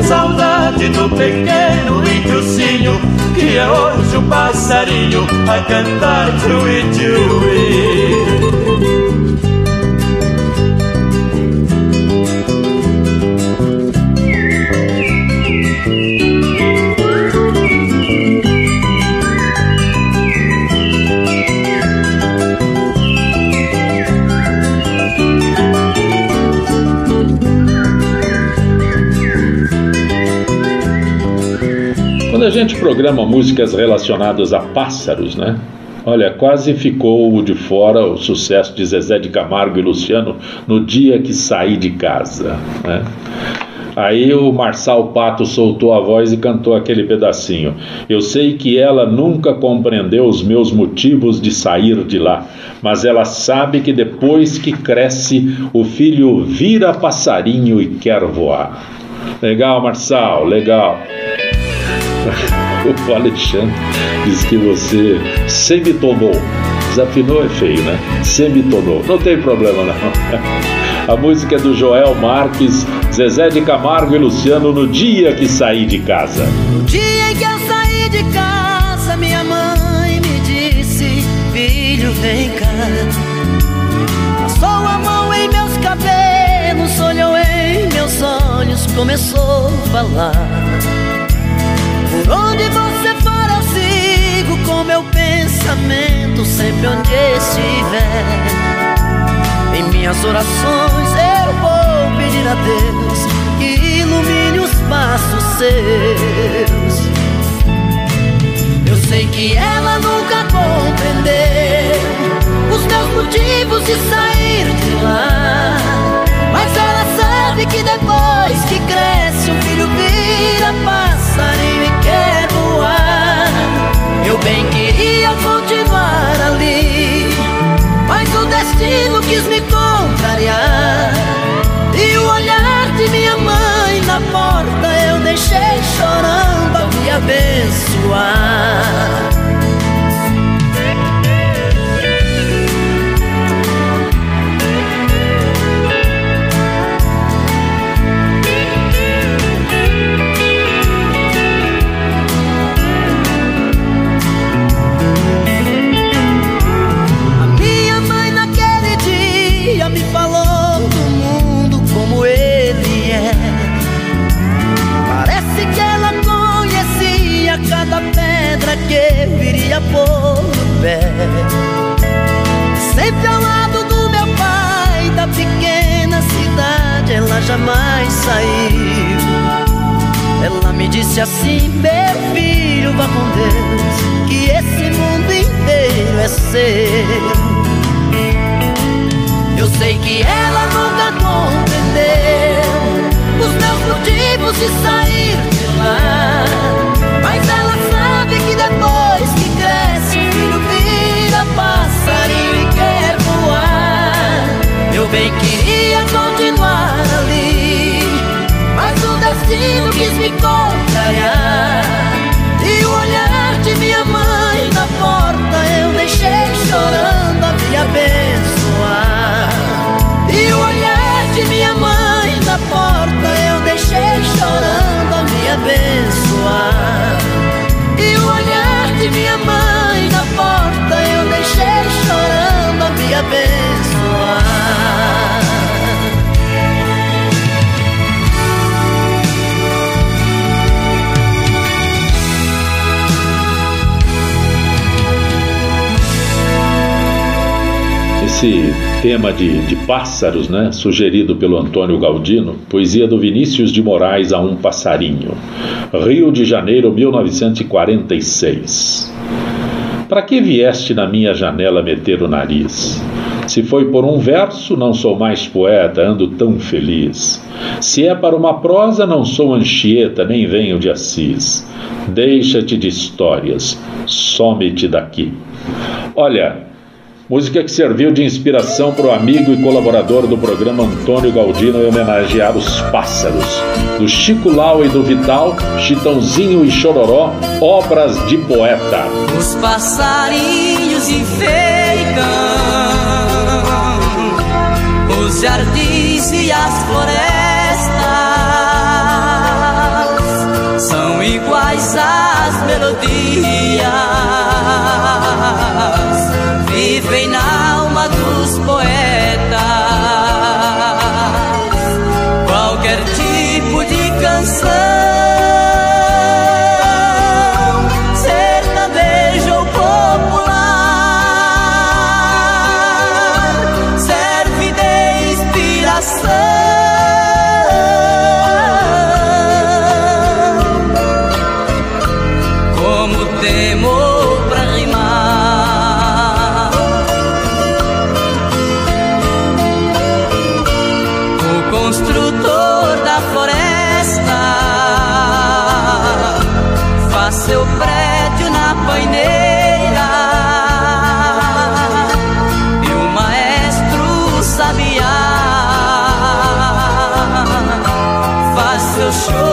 saudade do pequeno índiozinho que é hoje um passarinho a cantar tchui gente programa músicas relacionadas a pássaros, né? Olha, quase ficou de fora o sucesso de Zezé de Camargo e Luciano no dia que saí de casa, né? Aí o Marçal Pato soltou a voz e cantou aquele pedacinho. Eu sei que ela nunca compreendeu os meus motivos de sair de lá, mas ela sabe que depois que cresce, o filho vira passarinho e quer voar. Legal, Marçal, legal. <laughs> o Alexandre diz que você semitonou. Desafinou é feio, né? Semitonou. Não tem problema não. <laughs> A música é do Joel Marques, Zezé de Camargo e Luciano no dia que saí de casa. No dia em que eu saí de casa, minha mãe me disse: Filho, vem cá. Passou a mão em meus cabelos, olhou em meus olhos, começou a falar. Onde você for eu sigo com meu pensamento Sempre onde estiver. Em minhas orações eu vou pedir a Deus Que ilumine os passos seus. Eu sei que ela nunca compreendeu Os meus motivos de sair de lá. Mas ela sabe que depois que cresce bem queria continuar ali, mas o destino quis me contrariar. E o olhar de minha mãe na porta eu deixei chorando a me abençoar. Tema de, de pássaros, né, sugerido pelo Antônio Galdino, poesia do Vinícius de Moraes a um passarinho. Rio de Janeiro, 1946. Para que vieste na minha janela meter o nariz? Se foi por um verso, não sou mais poeta, ando tão feliz. Se é para uma prosa, não sou Anchieta, nem venho de Assis. Deixa-te de histórias, some-te daqui. Olha, música que serviu de inspiração para o amigo e colaborador do programa Antônio Galdino em homenagear os pássaros. Do Chico Lau e do Vital, Chitãozinho e Chororó, obras de poeta. Os passarinhos enfeitam os jardins e as florestas são iguais às melodias, faz seu show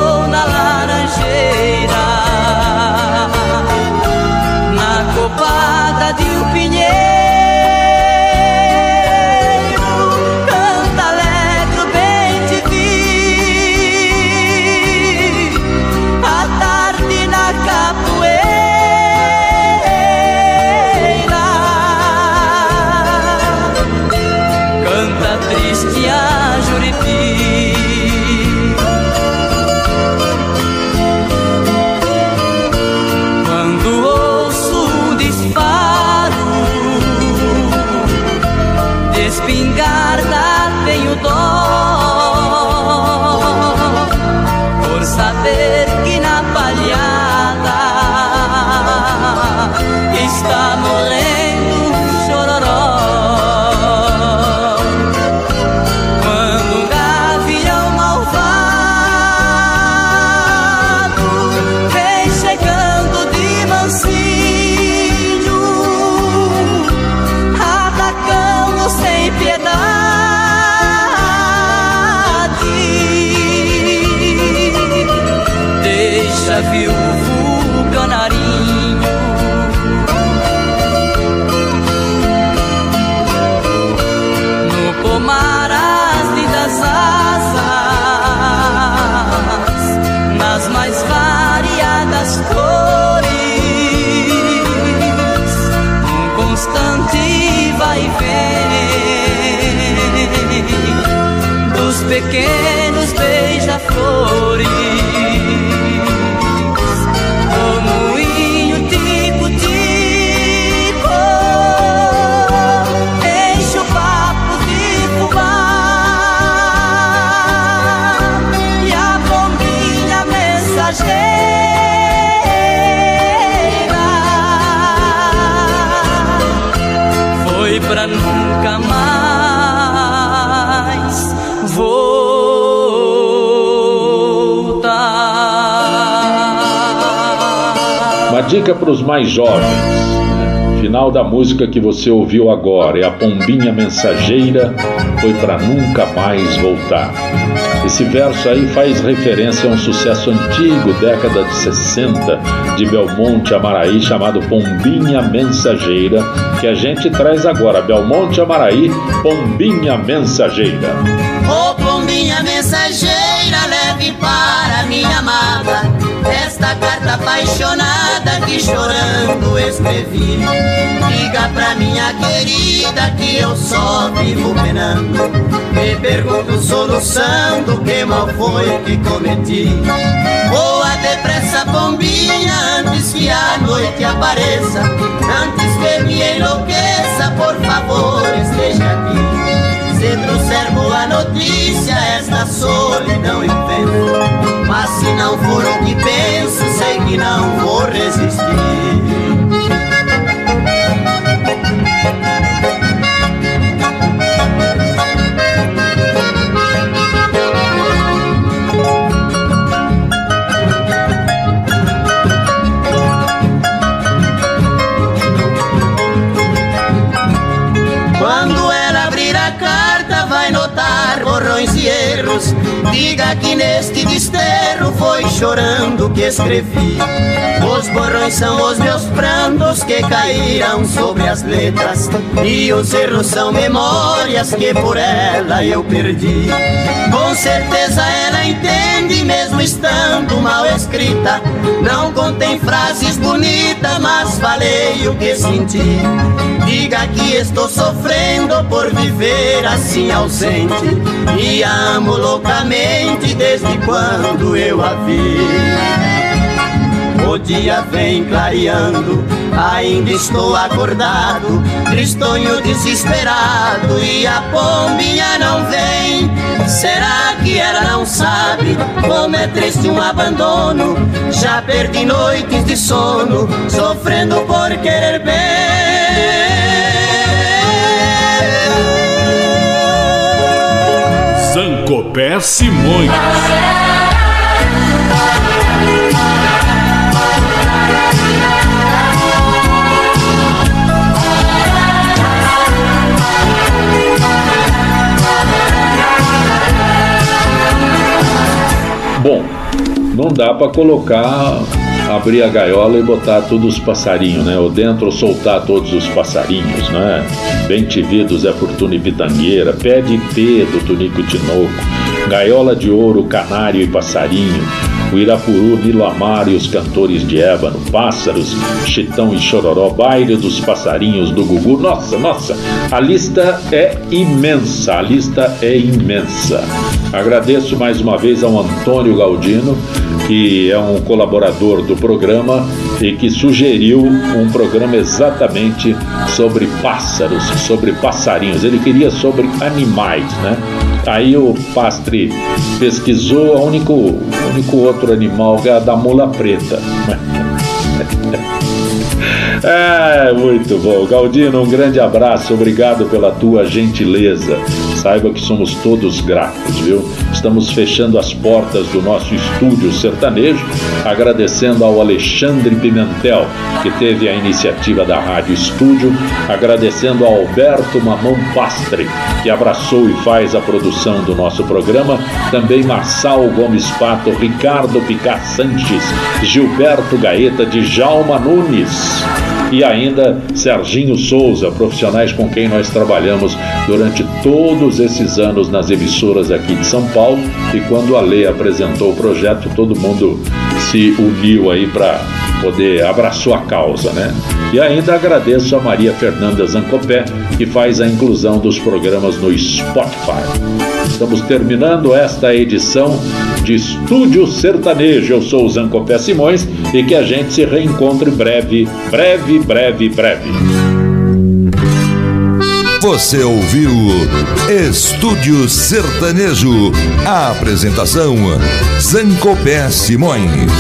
dica para os mais jovens. né? original da música que você ouviu agora é a Pombinha Mensageira, foi para nunca mais voltar. Esse verso aí faz referência a um sucesso antigo, década de 60, de Belmonte Amaraí, chamado Pombinha Mensageira, que a gente traz agora. Belmonte Amaraí, Pombinha Mensageira. Ô oh, Pombinha Mensageira, leve para minha amada esta carta apaixonada que chorando escrevi. Diga pra minha querida que eu só vivo penando. Me pergunto solução do que mal foi que cometi. Voa depressa, bombinha, antes que a noite apareça. Antes que me enlouqueça, por favor, esteja aqui. Se trouxer boa notícia, esta solidão enfrento. Mas se não for o que penso, sei que não vou resistir. Diga que neste desterro foi chorando que escrevi. Os borrões são os meus prantos que caíram sobre as letras. E os erros são memórias que por ela eu perdi. Com certeza ela entende, mesmo estando mal escrita. Não contém frases bonitas, mas falei o que senti. Diga que estou sofrendo por viver assim ausente. E amo loucamente desde quando eu a vi. O dia vem clareando, ainda estou acordado, tristonho desesperado e a pombinha não vem. Será que ela não sabe como é triste um abandono? Já perdi noites de sono, sofrendo por querer bem. Sancopé Simões. Bom, não dá para colocar, abrir a gaiola e botar todos os passarinhos, né? Ou dentro soltar todos os passarinhos, né? Bem te vi do Zé Fortuna e Pitangueira, pé de pé do Tunico Tinoco, gaiola de ouro, canário e passarinho, o Irapuru, Nilo Amaro e os cantores de ébano, pássaros, chitão e chororó, baile dos passarinhos do Gugu. Nossa, nossa, a lista é imensa, a lista é imensa. Agradeço mais uma vez ao Antônio Galdino, que é um colaborador do programa e que sugeriu um programa exatamente sobre pássaros, sobre passarinhos. Ele queria sobre animais, né? Aí o pastre pesquisou, o único, único outro animal é a da mula preta. <laughs> É, muito bom. Galdino, um grande abraço, obrigado pela tua gentileza. Saiba que somos todos gratos, viu? Estamos fechando as portas do nosso estúdio sertanejo, agradecendo ao Alexandre Pimentel, que teve a iniciativa da Rádio Estúdio, agradecendo ao Alberto Mamão Pastre, que abraçou e faz a produção do nosso programa, também Marçal Gomes Pato, Ricardo Picar Sanches, Gilberto Gaeta, Djalma Nunes e ainda Serginho Souza, profissionais com quem nós trabalhamos durante todos esses anos nas emissoras aqui de São Paulo. E quando a lei apresentou o projeto, todo mundo se uniu aí para poder abraçou a causa, né? E ainda agradeço a Maria Fernanda Zancopé, que faz a inclusão dos programas no Spotify. Estamos terminando esta edição de Estúdio Sertanejo. Eu sou o Zancopé Simões e que a gente se reencontre breve, breve, breve, breve. Você ouviu Estúdio Sertanejo. A apresentação Zancopé Simões.